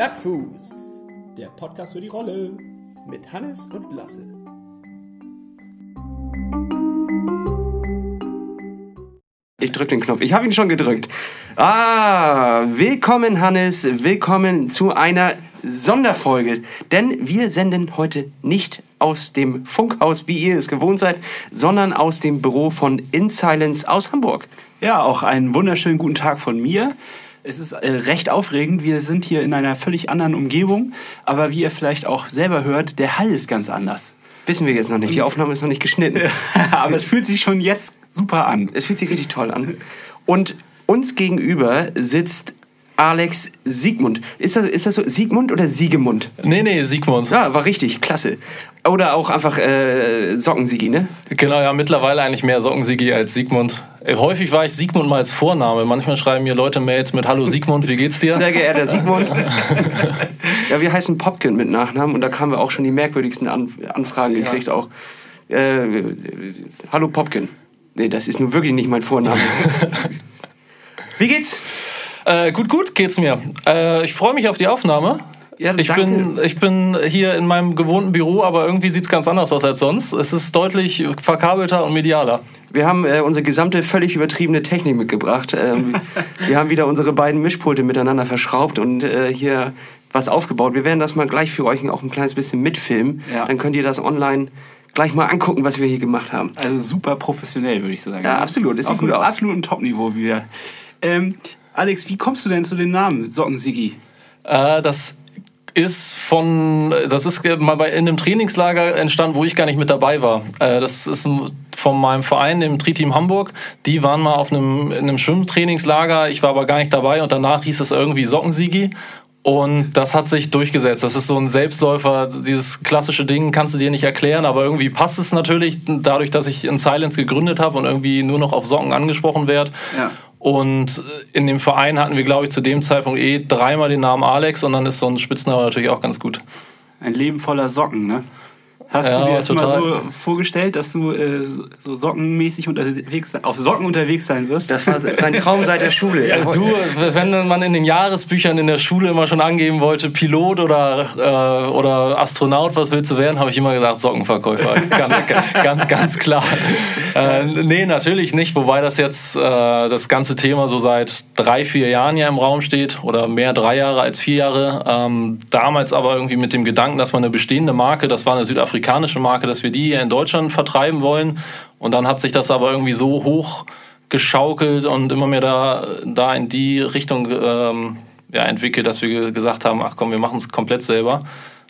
Plattfuß, der Podcast für die Rolle mit Hannes und Lasse. Ich drücke den Knopf. Ich habe ihn schon gedrückt. Ah, willkommen Hannes, willkommen zu einer Sonderfolge. Denn wir senden heute nicht aus dem Funkhaus, wie ihr es gewohnt seid, sondern aus dem Büro von In Silence aus Hamburg. Ja, auch einen wunderschönen guten Tag von mir. Es ist äh, recht aufregend. Wir sind hier in einer völlig anderen Umgebung. Aber wie ihr vielleicht auch selber hört, der Hall ist ganz anders. Wissen wir jetzt noch nicht. Die Aufnahme ist noch nicht geschnitten. aber es fühlt sich schon jetzt super an. Es fühlt sich richtig toll an. Und uns gegenüber sitzt Alex Siegmund. Ist das, ist das so Siegmund oder Siegemund? Nee, nee, Siegmund. Ja, war richtig, klasse. Oder auch einfach äh, Sockensigi, ne? Genau, ja, mittlerweile eigentlich mehr Sockensigi als Siegmund. Äh, Häufig war ich Siegmund mal als Vorname. Manchmal schreiben mir Leute Mails mit Hallo Siegmund, wie geht's dir? Sehr geehrter Siegmund. ja, wir heißen Popkin mit Nachnamen und da haben wir auch schon die merkwürdigsten An Anfragen gekriegt auch. Äh, hallo Popkin. Nee, das ist nun wirklich nicht mein Vorname. Wie geht's? Äh, gut, gut geht's mir. Äh, ich freue mich auf die Aufnahme. Ja, ich, bin, ich bin hier in meinem gewohnten Büro, aber irgendwie sieht's ganz anders aus als sonst. Es ist deutlich verkabelter und medialer. Wir haben äh, unsere gesamte völlig übertriebene Technik mitgebracht. Ähm, wir haben wieder unsere beiden Mischpulte miteinander verschraubt und äh, hier was aufgebaut. Wir werden das mal gleich für euch auch ein kleines bisschen mitfilmen. Ja. Dann könnt ihr das online gleich mal angucken, was wir hier gemacht haben. Also super professionell, würde ich sagen. Ja, absolut. Das sieht Auf gut aus. absoluten Top-Niveau wieder. Ähm, Alex, wie kommst du denn zu dem Namen Sockensigi? Äh, das ist von, das ist mal bei, in einem Trainingslager entstanden, wo ich gar nicht mit dabei war. Äh, das ist von meinem Verein, dem Tri-Team Hamburg. Die waren mal auf einem, in einem Schwimmtrainingslager. Ich war aber gar nicht dabei und danach hieß es irgendwie Sockensiegi. Und das hat sich durchgesetzt. Das ist so ein Selbstläufer, dieses klassische Ding kannst du dir nicht erklären, aber irgendwie passt es natürlich dadurch, dass ich in Silence gegründet habe und irgendwie nur noch auf Socken angesprochen werde. Ja. Und in dem Verein hatten wir, glaube ich, zu dem Zeitpunkt eh dreimal den Namen Alex und dann ist so ein Spitzname natürlich auch ganz gut. Ein Leben voller Socken, ne? Hast Ja, du dir das mal total. so vorgestellt, dass du äh, so- so sockenmäßig unterwegs, auf Socken unterwegs sein wirst? Das war sein Traum seit der Schule. Er Du, wenn man in den Jahresbüchern in der Schule immer schon angeben wollte, Pilot oder, äh, oder Astronaut, was willst du werden, habe ich immer gesagt, Sockenverkäufer. ganz, ganz, ganz klar. Äh, nee, natürlich nicht, wobei das jetzt äh, das ganze Thema so seit drei, vier Jahren ja im Raum steht oder mehr drei Jahre als vier Jahre. Ähm, damals aber irgendwie mit dem Gedanken, dass man eine bestehende Marke, das war eine südafrikanische Marke, dass wir die hier in Deutschland vertreiben wollen. Und dann hat sich das aber irgendwie so hoch geschaukelt und immer mehr da, da in die Richtung ähm, ja, entwickelt, dass wir ge- gesagt haben, ach komm, wir machen es komplett selber.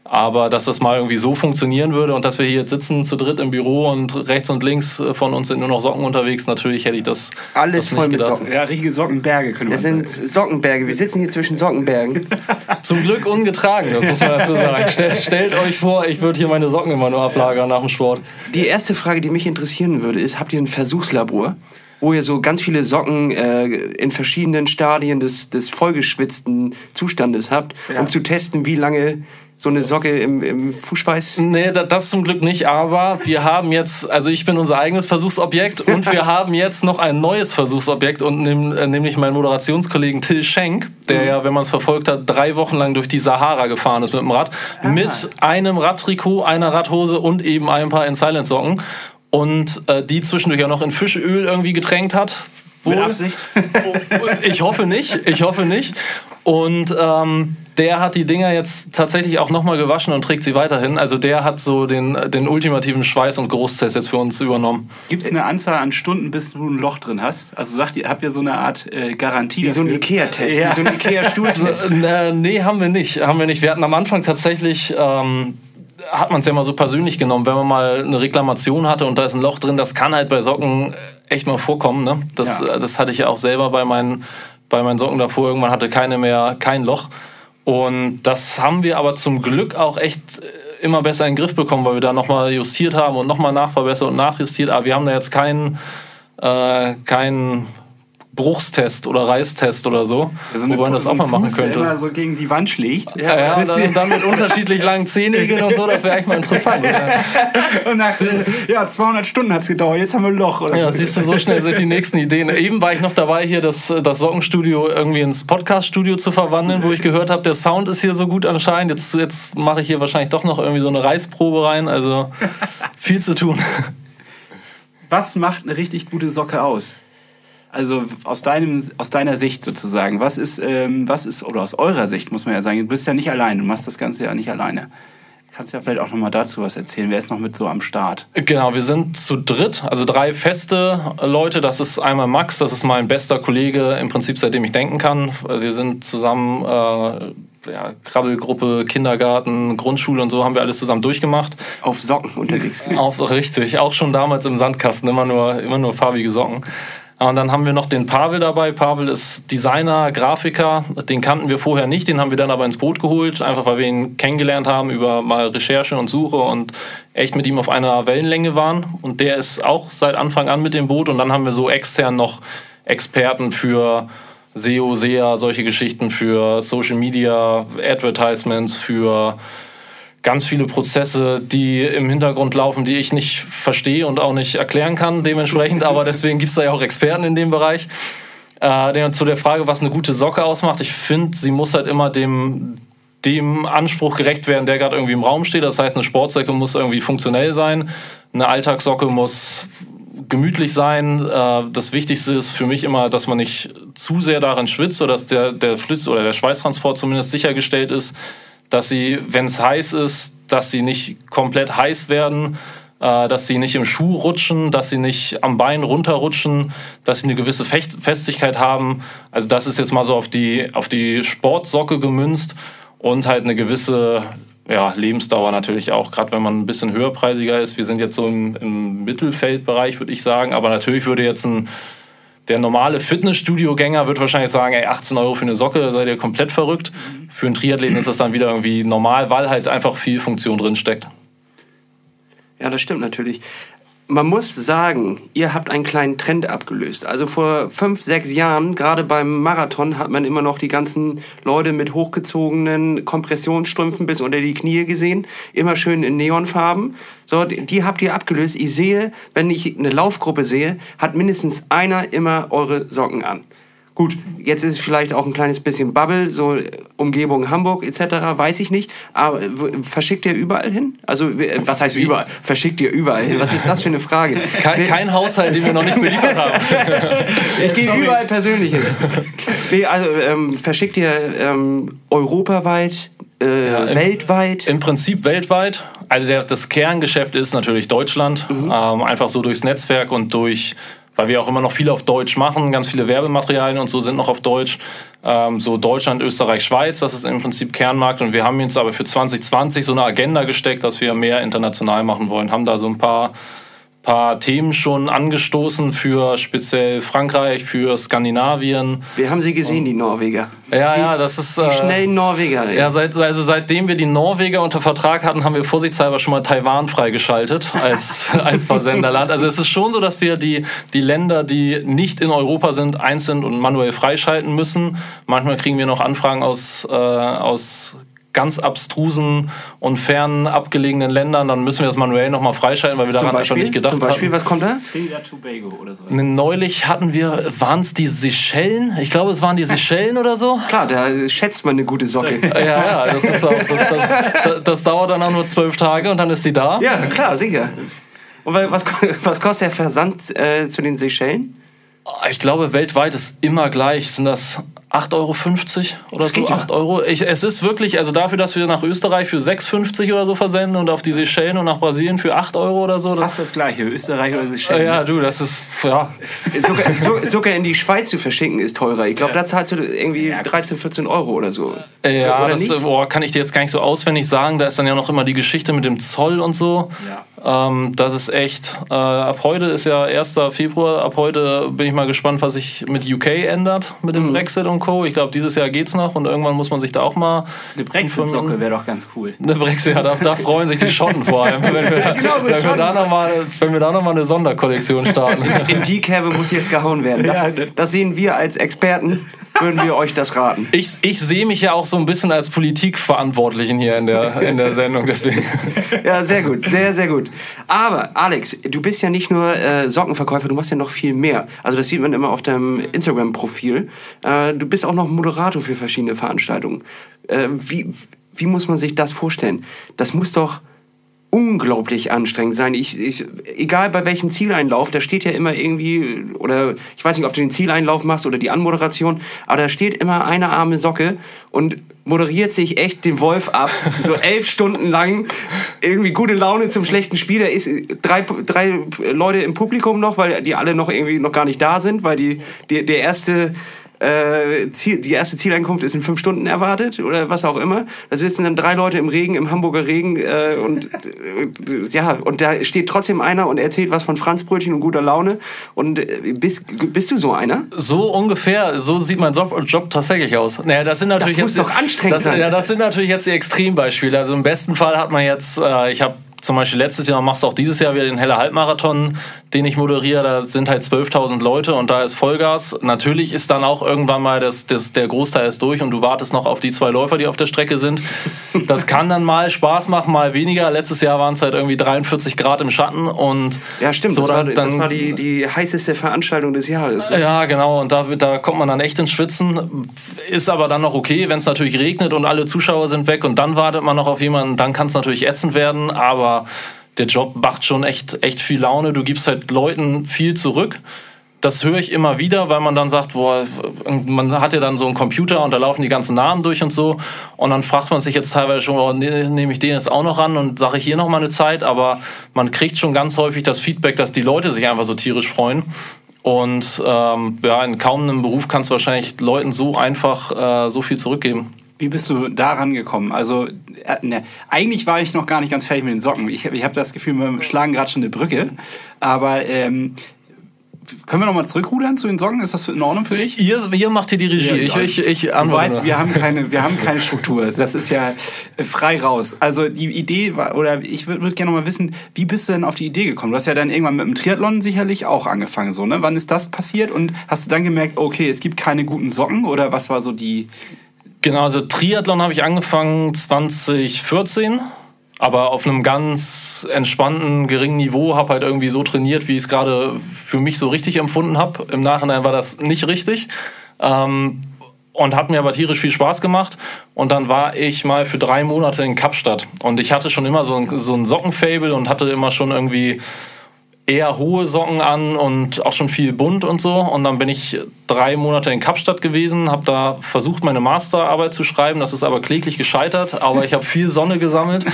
Aber dass das mal irgendwie so funktionieren würde und dass wir hier jetzt sitzen zu dritt im Büro und rechts und links von uns sind nur noch Socken unterwegs, natürlich hätte ich das Alles das voll nicht mit gedacht. Socken. ja, richtige Sockenberge können wir Das sind Sockenberge. Wir sitzen hier zwischen Sockenbergen. Zum Glück ungetragen, das muss man dazu sagen. Stell, stellt euch vor, ich würde hier meine Socken immer nur ablagern nach dem Sport. Die erste Frage, die mich interessieren würde, ist, habt ihr ein Versuchslabor, wo ihr so ganz viele Socken äh, in verschiedenen Stadien des, des vollgeschwitzten Zustandes habt, Ja. um zu testen, wie lange so eine Socke im, im Fußschweiß... Nee, da- das zum Glück nicht, aber wir haben jetzt, also ich bin unser eigenes Versuchsobjekt und wir haben jetzt noch ein neues Versuchsobjekt und äh, nämlich meinen Moderationskollegen Till Schenk, der ja, wenn man es verfolgt hat, drei Wochen lang durch die Sahara gefahren ist mit dem Rad, mit einem Radtrikot, einer Radhose und eben ein paar in Silent Socken und äh, die zwischendurch ja noch in Fischöl irgendwie getränkt hat. Mit Wohl. Absicht. Ich hoffe nicht, ich hoffe nicht. Und ähm, der hat die Dinger jetzt tatsächlich auch nochmal gewaschen und trägt sie weiterhin. Also der hat so den, den ultimativen Schweiß- und Geruchstest jetzt für uns übernommen. Gibt es eine Anzahl an Stunden, bis du ein Loch drin hast? Also sagt ihr, habt ihr so eine Art äh, Garantie? Wie so ein? Ikea-Test, Ja. wie so ein Ikea-Stuhltest. Äh, nee, haben wir nicht. Haben wir nicht. Wir hatten am Anfang tatsächlich. Ähm, hat man es ja mal so persönlich genommen, wenn man mal eine Reklamation hatte und da ist ein Loch drin, das kann halt bei Socken echt mal vorkommen. Ne? Das, Ja. das hatte ich ja auch selber bei meinen, bei meinen Socken davor. Irgendwann hatte keine mehr kein Loch. Und das haben wir aber zum Glück auch echt äh, immer besser in den Griff bekommen, weil wir da nochmal justiert haben und nochmal nachverbessert und nachjustiert. Aber wir haben da jetzt keinen, äh, keinen Bruchstest oder Reistest oder so. So wo man das auch mal machen Fuß, der könnte. immer so gegen die Wand schlägt. Ja, ja, und dann, dann mit unterschiedlich langen Zehennägeln und so, das wäre eigentlich mal interessant. Ja. Und nach, ja, 200 Stunden hat es gedauert, jetzt haben wir ein Loch. Oder? Ja, siehst du, so schnell sind die nächsten Ideen. Eben war ich noch dabei, hier das, das Sockenstudio irgendwie ins Podcast-Studio zu verwandeln, wo ich gehört habe, der Sound ist hier so gut anscheinend. Jetzt, jetzt mache ich hier wahrscheinlich doch noch irgendwie so eine Reisprobe rein. Also viel zu tun. Was macht eine richtig gute Socke aus? Also aus, deinem, aus deiner Sicht sozusagen. Was ist, ähm, was ist, oder aus eurer Sicht muss man ja sagen, du bist ja nicht allein, du machst das Ganze ja nicht alleine. Kannst ja vielleicht auch nochmal dazu was erzählen. Wer ist noch mit so am Start? Genau, wir sind zu dritt, also drei feste Leute. Das ist einmal Max, das ist mein bester Kollege, im Prinzip seitdem ich denken kann. Wir sind zusammen, äh, ja, Krabbelgruppe, Kindergarten, Grundschule und so haben wir alles zusammen durchgemacht. Auf Socken unterwegs. Auch richtig, auch schon damals im Sandkasten, immer nur, immer nur farbige Socken. Und dann haben wir noch den Pavel dabei. Pavel ist Designer, Grafiker. Den kannten wir vorher nicht, den haben wir dann aber ins Boot geholt, einfach weil wir ihn kennengelernt haben über mal Recherche und Suche und echt mit ihm auf einer Wellenlänge waren. Und der ist auch seit Anfang an mit dem Boot. Und dann haben wir so extern noch Experten für SEO, SEA, solche Geschichten, für Social Media, Advertisements, für ganz viele Prozesse, die im Hintergrund laufen, die ich nicht verstehe und auch nicht erklären kann dementsprechend. Aber deswegen gibt es da ja auch Experten in dem Bereich. Äh, zu der Frage, was eine gute Socke ausmacht, ich finde, sie muss halt immer dem, dem Anspruch gerecht werden, der gerade irgendwie im Raum steht. Das heißt, eine Sportsocke muss irgendwie funktionell sein, eine Alltagssocke muss gemütlich sein. Äh, Das Wichtigste ist für mich immer, dass man nicht zu sehr daran schwitzt oder dass der, der Flüss oder der Schweißtransport zumindest sichergestellt ist dass sie, wenn es heiß ist, dass sie nicht komplett heiß werden, äh, dass sie nicht im Schuh rutschen, dass sie nicht am Bein runterrutschen, dass sie eine gewisse Festigkeit haben. Also das ist jetzt mal so auf die, auf die Sportsocke gemünzt und halt eine gewisse ja, Lebensdauer natürlich auch, gerade wenn man ein bisschen höherpreisiger ist. Wir sind jetzt so im, im Mittelfeldbereich, würde ich sagen, aber natürlich würde jetzt ein der normale Fitnessstudio-Gänger wird wahrscheinlich sagen, ey, 18 Euro für eine Socke, seid ihr komplett verrückt. Für einen Triathleten ist das dann wieder irgendwie normal, weil halt einfach viel Funktion drin steckt. Ja, das stimmt natürlich. Man muss sagen, ihr habt einen kleinen Trend abgelöst. Also vor fünf, sechs Jahren, gerade beim Marathon, hat man immer noch die ganzen Leute mit hochgezogenen Kompressionsstrümpfen bis unter die Knie gesehen. Immer schön in Neonfarben. So, die, habt ihr abgelöst. Ich sehe, wenn ich eine Laufgruppe sehe, hat mindestens einer immer eure Socken an. Gut, jetzt ist es vielleicht auch ein kleines bisschen Bubble, so Umgebung Hamburg etc., weiß ich nicht. Aber w- verschickt ihr überall hin? Also, w- was heißt überall? Verschickt ihr überall hin? Was ist das für eine Frage? Kein, kein Haushalt, den wir noch nicht beliefert haben. Ich gehe überall persönlich hin. Nee, also, ähm, verschickt ihr ähm, europaweit, äh, im- weltweit? Im Prinzip weltweit. Also der, das Kerngeschäft ist natürlich Deutschland. Ähm, einfach so durchs Netzwerk und durch, weil wir auch immer noch viel auf Deutsch machen, ganz viele Werbematerialien und so sind noch auf Deutsch. Ähm, so Deutschland, Österreich, Schweiz, das ist im Prinzip Kernmarkt. Und wir haben jetzt aber für 2020 so eine Agenda gesteckt, dass wir mehr international machen wollen. Haben da so ein paar paar Themen schon angestoßen für speziell Frankreich, für Skandinavien. Wir haben sie gesehen, die Norweger. Ja, die, ja, das ist Die äh, schnellen Norweger. Ja, seit, also seitdem wir die Norweger unter Vertrag hatten, haben wir vorsichtshalber schon mal Taiwan freigeschaltet als, als Versenderland. Also es ist schon so, dass wir die, die Länder, die nicht in Europa sind, einzeln und manuell freischalten müssen. Manchmal kriegen wir noch Anfragen aus, äh, aus ganz abstrusen und fern abgelegenen Ländern. Dann müssen wir das manuell nochmal freischalten, weil wir zum daran Beispiel, einfach nicht gedacht zum Beispiel haben. was kommt da? Trinidad Tobago oder so. Neulich hatten wir, waren es die Seychellen? Ich glaube, es waren die Seychellen oder so. Klar, da schätzt man eine gute Socke. Ja, ja, das, ist auch, das, das, das dauert dann auch nur zwölf Tage und dann ist die da. Ja, klar, sicher. Und wa- was, was kostet der Versand äh, zu den Seychellen? Ich glaube, weltweit ist immer gleich. Sind das 8,50 Euro oder Das so? geht ja. 8 Euro. Ich, es ist wirklich, also dafür, dass wir nach Österreich für 6,50 oder so versenden und auf die Seychellen und nach Brasilien für 8 Euro oder so. Das, Fast das gleiche, Österreich oder Seychellen. ja, du, das ist, ja. Sogar, so, sogar in die Schweiz zu verschicken ist teurer. Ich glaube, Ja. da zahlst du irgendwie Ja. 13, 14 Euro oder so. Ja, oder das nicht? boah, kann ich dir jetzt gar nicht so auswendig sagen. Da ist dann ja noch immer die Geschichte mit dem Zoll und so. Ähm, das ist echt. Äh, ab heute ist ja 1. Februar. Ab heute bin ich mal gespannt, was sich mit UK ändert, mit dem Brexit und und Co. Ich glaube, dieses Jahr geht's noch und irgendwann muss man sich da auch mal. Eine Brexit-Socke wäre doch ganz cool. Eine Brexit, ja, da, da freuen sich die Schotten vor allem, wenn wir, Genau, so wenn wir da nochmal noch mal eine Sonderkollektion starten. In die Kerbe muss jetzt gehauen werden. Das, das sehen wir als Experten, würden wir euch das raten. Ich, ich sehe mich ja auch so ein bisschen als Politikverantwortlichen hier in der, in der Sendung, deswegen. Ja, sehr gut, sehr, sehr gut. Aber Alex, du bist ja nicht nur äh, Sockenverkäufer, du machst ja noch viel mehr. Also das sieht man immer auf deinem Instagram-Profil. Äh, du bist auch noch Moderator für verschiedene Veranstaltungen. Äh, wie, wie muss man sich das vorstellen? Das muss doch unglaublich anstrengend sein. Ich, ich, egal bei welchem Zieleinlauf, da steht ja immer irgendwie, oder ich weiß nicht, ob du den Zieleinlauf machst oder die Anmoderation, aber da steht immer eine arme Socke und moderiert sich echt den Wolf ab, so elf Stunden lang, irgendwie gute Laune zum schlechten Spiel. Da ist drei, drei Leute im Publikum noch, weil die alle noch irgendwie noch gar nicht da sind, weil die, die der erste äh, Ziel, die erste Zieleinkunft ist in fünf Stunden erwartet oder was auch immer. Da sitzen dann drei Leute im Regen, im Hamburger Regen äh, und äh, ja, und da steht trotzdem einer und erzählt was von Franzbrötchen und guter Laune. Und äh, bist, bist du so einer? So ungefähr, so sieht mein Job, Job tatsächlich aus. Naja, das sind natürlich Das muss jetzt, doch anstrengend das, sein. Ja, das sind natürlich jetzt die Extrembeispiele. Also im besten Fall hat man jetzt, äh, ich habe zum Beispiel letztes Jahr, machst du auch dieses Jahr wieder den Helle Halbmarathon, den ich moderiere. Da sind halt 12.000 Leute und da ist Vollgas. Natürlich ist dann auch irgendwann mal das, das, der Großteil ist durch und du wartest noch auf die zwei Läufer, die auf der Strecke sind. Das kann dann mal Spaß machen, mal weniger. Letztes Jahr waren es halt irgendwie 43 Grad im Schatten und Ja, stimmt. so das, war, dann- das war die, die heißeste Veranstaltung des Jahres. ne? ja, genau. Und da, da kommt man dann echt ins Schwitzen. Ist aber dann noch okay, wenn es natürlich regnet und alle Zuschauer sind weg und dann wartet man noch auf jemanden. Dann kann es natürlich ätzend werden. Aber der Job macht schon echt, echt viel Laune. Du gibst halt Leuten viel zurück. Das höre ich immer wieder, weil man dann sagt, boah, man hat ja dann so einen Computer und da laufen die ganzen Namen durch und so. Und dann fragt man sich jetzt teilweise schon, oh, ne- nehme ich den jetzt auch noch ran und sage ich hier noch mal eine Zeit. Aber man kriegt schon ganz häufig das Feedback, dass die Leute sich einfach so tierisch freuen. Und ähm, ja, in kaum einem Beruf kannst du wahrscheinlich Leuten so einfach äh, so viel zurückgeben. Wie bist du da rangekommen? Also, äh, ne, eigentlich war ich noch gar nicht ganz fertig mit den Socken. Ich, ich habe das Gefühl, wir schlagen gerade schon eine Brücke. Aber ähm, können wir nochmal zurückrudern zu den Socken? Ist das in Ordnung für dich? Ihr, ihr macht hier die Regie. ich, ich, ich Du nur. wir haben, keine, wir haben keine Struktur. Das ist ja äh, frei raus. Also die Idee war, oder ich würde würd gerne noch mal wissen, wie bist du denn auf die Idee gekommen? Du hast ja dann irgendwann mit dem Triathlon sicherlich auch angefangen, so, ne? Wann ist das passiert? Und hast du dann gemerkt, okay, es gibt keine guten Socken? Oder was war so die... Genau, also Triathlon habe ich angefangen 2014, aber auf einem ganz entspannten, geringen Niveau, habe halt irgendwie so trainiert, wie ich es gerade für mich so richtig empfunden habe. Im Nachhinein war das nicht richtig. Ähm, und hat mir aber tierisch viel Spaß gemacht. Und dann war ich mal für drei Monate in Kapstadt. Und ich hatte schon immer so ein, so ein Sockenfable und hatte immer schon irgendwie eher hohe Socken an und auch schon viel bunt und so. Und dann bin ich drei Monate in Kapstadt gewesen, habe da versucht, meine Masterarbeit zu schreiben. Das ist aber kläglich gescheitert, aber ich habe viel Sonne gesammelt.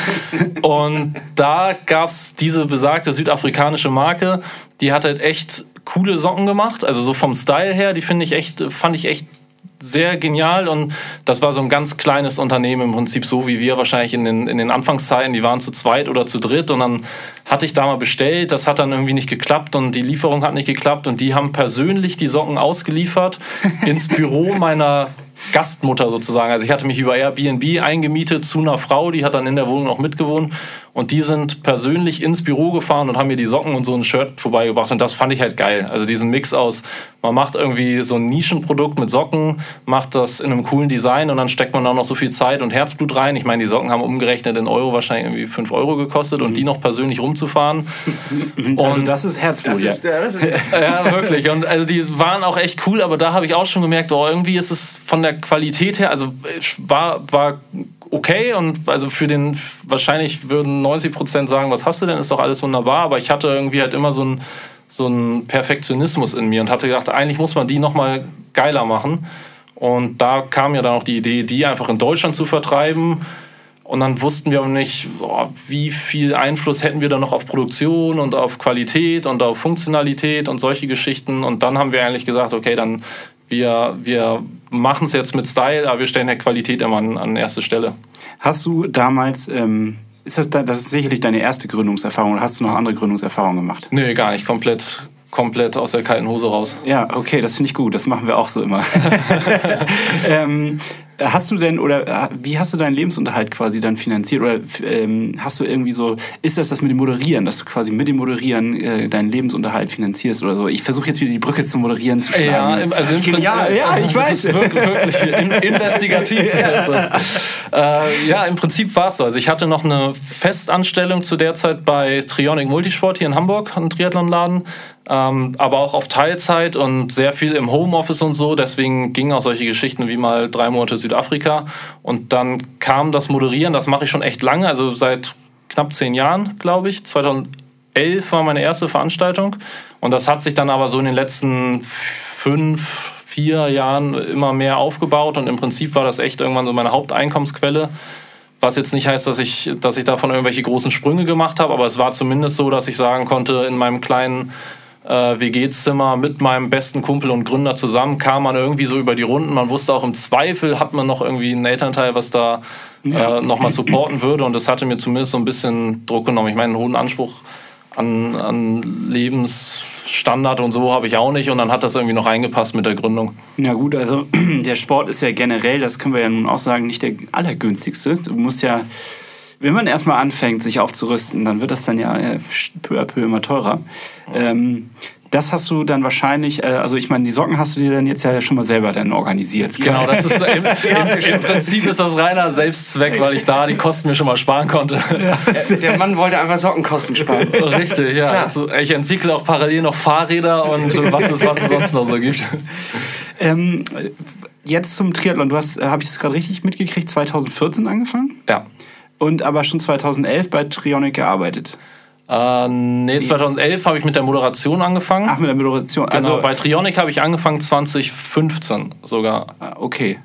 Und da gab es diese besagte südafrikanische Marke, die hat halt echt coole Socken gemacht. Also so vom Style her, die finde ich echt, fand ich echt sehr genial und das war so ein ganz kleines Unternehmen im Prinzip so wie wir wahrscheinlich in den, in den Anfangszeiten, die waren zu zweit oder zu dritt und dann hatte ich da mal bestellt, das hat dann irgendwie nicht geklappt und die Lieferung hat nicht geklappt und die haben persönlich die Socken ausgeliefert ins Büro meiner Gastmutter sozusagen. Also ich hatte mich über Airbnb eingemietet zu einer Frau, die hat dann in der Wohnung auch mitgewohnt und die sind persönlich ins Büro gefahren und haben mir die Socken und so ein Shirt vorbeigebracht und das fand ich halt geil. Also diesen Mix aus, man macht irgendwie so ein Nischenprodukt mit Socken, macht das in einem coolen Design und dann steckt man da noch so viel Zeit und Herzblut rein. Ich meine, die Socken haben umgerechnet in Euro wahrscheinlich irgendwie 5 Euro gekostet und die noch persönlich rumzufahren. Also das ist Herzblut, ja. Ja, wirklich. Und also die waren auch echt cool, aber da habe ich auch schon gemerkt, oh, irgendwie ist es von der Qualität her, also es war, war okay und also für den, wahrscheinlich würden 90 Prozent sagen, was hast du denn, ist doch alles wunderbar, aber ich hatte irgendwie halt immer so ein so ein Perfektionismus in mir und hatte gedacht, eigentlich muss man die nochmal geiler machen. Und da kam ja dann auch die Idee, die einfach in Deutschland zu vertreiben. Und dann wussten wir auch nicht, oh, wie viel Einfluss hätten wir da noch auf Produktion und auf Qualität und auf Funktionalität und solche Geschichten. Und dann haben wir eigentlich gesagt, okay, dann wir, wir machen es jetzt mit Style, aber wir stellen der Qualität immer an, an erste Stelle. Hast du damals, ähm, ist das, da- das ist sicherlich deine erste Gründungserfahrung oder hast du noch andere Gründungserfahrungen gemacht? Nee, gar nicht. Komplett, komplett aus der kalten Hose raus. Ja, okay, das finde ich gut. Das machen wir auch so immer. ähm, hast du denn oder äh, wie hast du deinen Lebensunterhalt quasi dann finanziert oder ähm, hast du irgendwie so ist das das mit dem Moderieren, dass du quasi mit dem Moderieren äh, deinen Lebensunterhalt finanzierst oder so? Ich versuche jetzt wieder die Brücke zum Moderieren zu schlagen. Ja, also im Genial, Prin- ja, ich weiß. wirklich, wirklich in, investigativ. ist das. Äh, ja, im Prinzip war es so. Also ich hatte noch eine Festanstellung zu der Zeit bei Trionic Multisport hier in Hamburg, ein Triathlonladen. Ähm, aber auch auf Teilzeit und sehr viel im Homeoffice und so. Deswegen gingen auch solche Geschichten wie mal drei Monate Südafrika. Und dann kam das Moderieren, das mache ich schon echt lange, also seit knapp zehn Jahren, glaube ich. 2011 war meine erste Veranstaltung. Und das hat sich dann aber so in den letzten fünf, vier Jahren immer mehr aufgebaut. Und im Prinzip war das echt irgendwann so meine Haupteinkommensquelle. Was jetzt nicht heißt, dass ich, dass ich davon irgendwelche großen Sprünge gemacht habe, aber es war zumindest so, dass ich sagen konnte, in meinem kleinen äh, WG-Zimmer mit meinem besten Kumpel und Gründer zusammen kam man irgendwie so über die Runden. Man wusste auch im Zweifel hat man noch irgendwie einen Elternteil, was da äh, nochmal supporten würde. Und das hatte mir zumindest so ein bisschen Druck genommen. Ich meine, einen hohen Anspruch an, an Lebensstandard und so habe ich auch nicht. Und dann hat das irgendwie noch reingepasst mit der Gründung. Na gut, also der Sport ist ja generell, das können wir ja nun auch sagen, nicht der allergünstigste. Du musst ja, wenn man erstmal anfängt, sich aufzurüsten, dann wird das dann ja äh, peu à peu immer teurer. Ähm, das hast du dann wahrscheinlich, äh, also ich meine, die Socken hast du dir dann jetzt ja schon mal selber dann organisiert. Genau, das ist im, im, im Prinzip ist das reiner Selbstzweck, weil ich da die Kosten mir schon mal sparen konnte. Der Mann wollte einfach Sockenkosten sparen. Richtig, ja. Also ich entwickle auch parallel noch Fahrräder und was es, was es sonst noch so gibt. Ähm, jetzt zum Triathlon. Du hast, habe ich das gerade richtig mitgekriegt, 2014 angefangen Ja. Und aber schon 2011 bei Trionic gearbeitet. Äh, nee, 2011 habe ich mit der Moderation angefangen. Ach, mit der Moderation. also Also, bei Trionic habe ich angefangen 2015 sogar. Ah, Okay.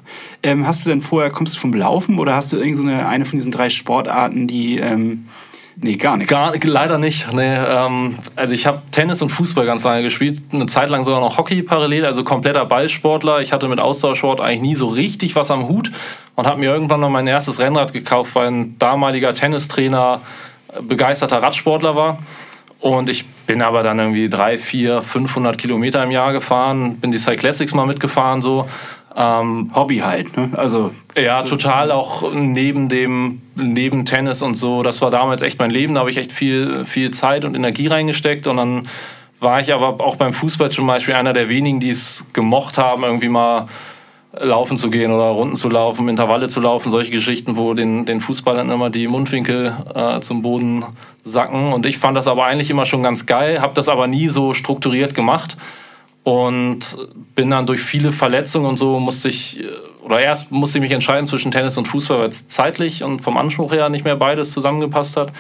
Ähm, hast du denn vorher, kommst du vom Laufen oder hast du irgendeine so eine von diesen drei Sportarten, die. Ähm, nee, gar nichts. Gar, leider nicht. Nee, ähm, also ich habe Tennis und Fußball ganz lange gespielt, eine Zeit lang sogar noch Hockey parallel, also kompletter Ballsportler. Ich hatte mit Ausdauersport eigentlich nie so richtig was am Hut und habe mir irgendwann noch mein erstes Rennrad gekauft, weil ein damaliger Tennistrainer begeisterter Radsportler war. Und ich bin aber dann irgendwie drei, vier, 500 Kilometer im Jahr gefahren, bin die Cyclassics mal mitgefahren so. Ähm, Hobby halt, ne? Also, ja, total auch neben dem, neben Tennis und so. Das war damals echt mein Leben. Da habe ich echt viel, viel Zeit und Energie reingesteckt. Und dann war ich aber auch beim Fußball zum Beispiel einer der wenigen, die es gemocht haben, irgendwie mal laufen zu gehen oder Runden zu laufen, Intervalle zu laufen, solche Geschichten, wo den, den Fußballern immer die Mundwinkel äh, zum Boden sacken. Und ich fand das aber eigentlich immer schon ganz geil, habe das aber nie so strukturiert gemacht und bin dann durch viele Verletzungen und so musste ich, oder erst musste ich mich entscheiden zwischen Tennis und Fußball, weil es zeitlich und vom Anspruch her nicht mehr beides zusammengepasst hat.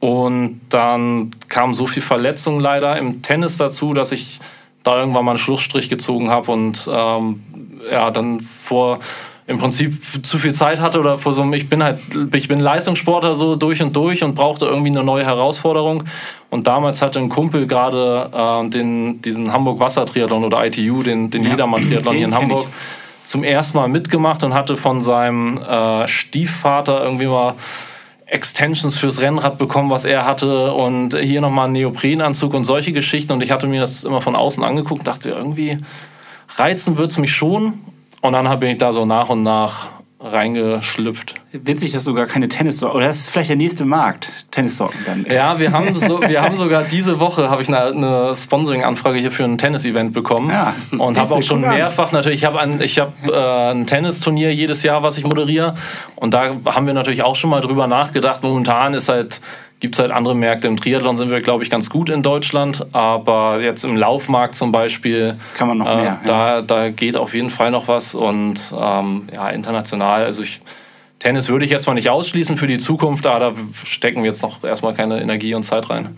Und dann kam so viel Verletzung leider im Tennis dazu, dass ich da irgendwann mal einen Schlussstrich gezogen habe und ähm, ja, dann vor im Prinzip zu viel Zeit hatte oder vor so einem, ich bin halt, ich bin Leistungssportler so durch und durch und brauchte irgendwie eine neue Herausforderung. Und damals hatte ein Kumpel gerade äh, den, diesen Hamburg Wassertriathlon oder ITU, den, den Ja, Jedermann-Triathlon hier in Hamburg, zum ersten Mal mitgemacht und hatte von seinem äh, Stiefvater irgendwie mal Extensions fürs Rennrad bekommen, was er hatte und hier nochmal einen Neoprenanzug und solche Geschichten. Und ich hatte mir das immer von außen angeguckt dachte, irgendwie reizen wird es mich schon und dann bin ich da so nach und nach reingeschlüpft. witzig, dass du gar keine Tennissocken. Oder das ist vielleicht der nächste Markt. Tennissocken dann. Ja, wir haben, so, wir haben sogar diese Woche habe ich eine, eine Sponsoring-Anfrage hier für ein Tennis-Event bekommen Ja. und habe auch schon guck an. mehrfach natürlich. Ich habe ein, ich hab, äh, ein Tennisturnier jedes Jahr, was ich moderiere und da haben wir natürlich auch schon mal drüber nachgedacht. Momentan ist halt gibt es halt andere Märkte. Im Triathlon sind wir, glaube ich, ganz gut in Deutschland, aber jetzt im Laufmarkt zum Beispiel Kann man noch äh, mehr, ja. Da, da geht auf jeden Fall noch was und ähm, ja international. Also ich Tennis würde ich jetzt mal nicht ausschließen für die Zukunft, aber da stecken wir jetzt noch erstmal keine Energie und Zeit rein.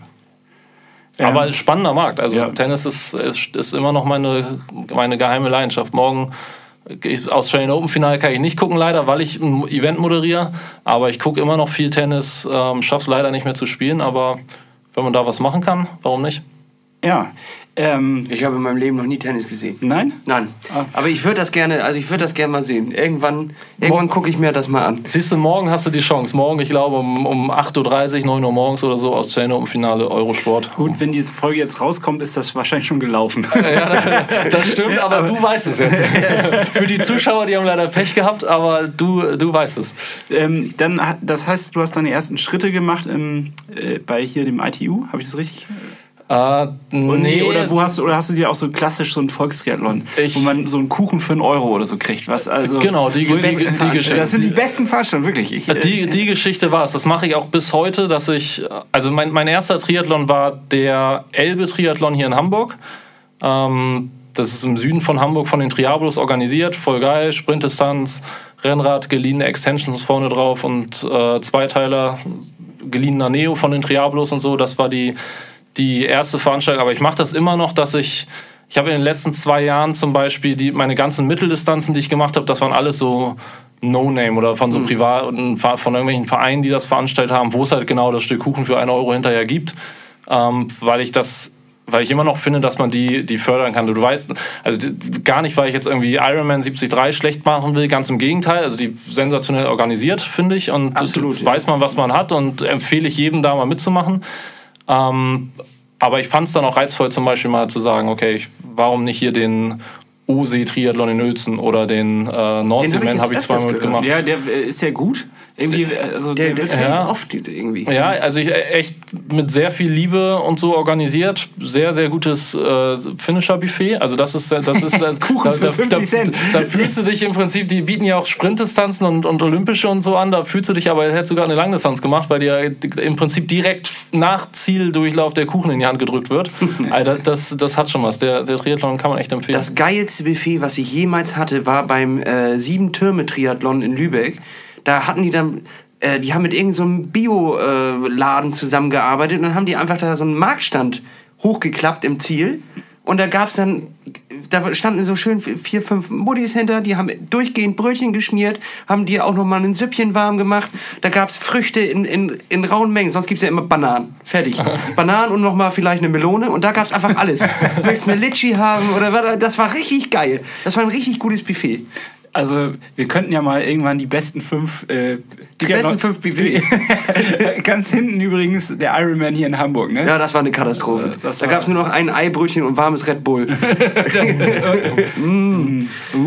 Aber ein spannender Markt. Also Ja. Tennis ist, ist, ist immer noch meine, meine geheime Leidenschaft. Morgen ich- Australian Open Finale kann ich nicht gucken leider, weil ich ein Event moderiere. Aber ich gucke immer noch viel Tennis. Ähm, Schaffe es leider nicht mehr zu spielen. Aber wenn man da was machen kann, warum nicht? Ja. Ähm, Ich habe in meinem Leben noch nie Tennis gesehen. nein? Nein. Ah. Aber ich würde das gerne, also ich würde das gerne mal sehen. Irgendwann, irgendwann gucke ich mir das mal an. Siehst du, morgen hast du die Chance. Morgen, ich glaube, um, um 8.30 Uhr, 9 Uhr morgens oder so, Australian Open Finale Eurosport. Gut, wenn diese Folge jetzt rauskommt, ist das wahrscheinlich schon gelaufen. Ja, das stimmt, aber du weißt es jetzt. Für die Zuschauer, die haben leider Pech gehabt, aber du, du weißt es. ähm, dann, das heißt, du hast deine ersten Schritte gemacht im, äh, bei hier dem ITU, habe ich das richtig? Äh, nee, Oder wo hast du, oder hast du dir auch so klassisch so einen Volkstriathlon, Ich- wo man so einen Kuchen für einen Euro oder so kriegt? Was also Genau, die- die- die Veranstaltungen- Geschichte. Das sind die besten Veranstaltungen, wirklich. Ich, äh, Die, die Geschichte war es. Das mache ich auch bis heute, dass ich. Also mein, mein erster Triathlon war der Elbe-Triathlon hier in Hamburg. Ähm, das ist im Süden von Hamburg von den Triabolos organisiert. Voll geil. Sprintdistanz, Rennrad, geliehene Extensions vorne drauf und äh, Zweiteiler, geliehener Neo von den Triabolos und so. Das war die, die erste Veranstaltung. Aber ich mache das immer noch, dass ich. Ich habe in den letzten zwei Jahren zum Beispiel die, meine ganzen Mitteldistanzen, die ich gemacht habe, das waren alles so No-Name oder von so privaten, von irgendwelchen Vereinen, die das veranstaltet haben, wo es halt genau das Stück Kuchen für einen Euro hinterher gibt, ähm, weil ich das, weil ich immer noch finde, dass man die, die fördern kann. Du, du weißt, also die, gar nicht, weil ich jetzt irgendwie Ironman 73 schlecht machen will, ganz im Gegenteil. Also die sensationell organisiert, finde ich, und Absolut, das ja. weiß man, was man hat und empfehle ich jedem da mal mitzumachen. Ähm, aber ich fand es dann auch reizvoll, zum Beispiel mal zu sagen, okay, ich, warum nicht hier den OSee-Triathlon in Uelzen oder den äh, Nordseeman habe ich öfters zweimal gehört. mitgemacht. ja, der äh, ist ja gut. Irgendwie, also Der, der fällt Ja. oft irgendwie. Ja, also ich echt mit sehr viel Liebe und so organisiert. Sehr, sehr gutes äh, Finisher-Buffet. Also das ist, das ist Kuchen da, für da, 50 da, da fühlst du dich im Prinzip, die bieten ja auch Sprintdistanzen und, und Olympische und so an. Da fühlst du dich aber, hättest sogar eine Langdistanz gemacht, weil dir im Prinzip direkt nach Zieldurchlauf der Kuchen in die Hand gedrückt wird. also das, das hat schon was. Der, der Triathlon kann man echt empfehlen. Das geilste Buffet, was ich jemals hatte, war beim äh, Sieben-Türme-Triathlon in Lübeck. Da hatten die dann, äh, die haben mit irgendeinem Bio-Laden zusammengearbeitet und dann haben die einfach da so einen Marktstand hochgeklappt im Ziel. Und da gab es dann, da standen so schön vier, fünf Muddis hinter, die haben durchgehend Brötchen geschmiert, haben dir auch noch mal ein Süppchen warm gemacht. Da gab es Früchte in, in, in rauen Mengen, sonst gibt es ja immer Bananen. Fertig. Bananen und noch mal vielleicht eine Melone und da gab es einfach alles. Willst du eine Litschi haben oder was? Das war richtig geil. Das war ein richtig gutes Buffet. Also, wir könnten ja mal irgendwann die besten fünf. Äh, Die besten fünf Buffets. Ganz hinten übrigens der Ironman hier in Hamburg, ne? Ja, das war eine Katastrophe. Das da gab es nur noch ein Eibrötchen und warmes Red Bull.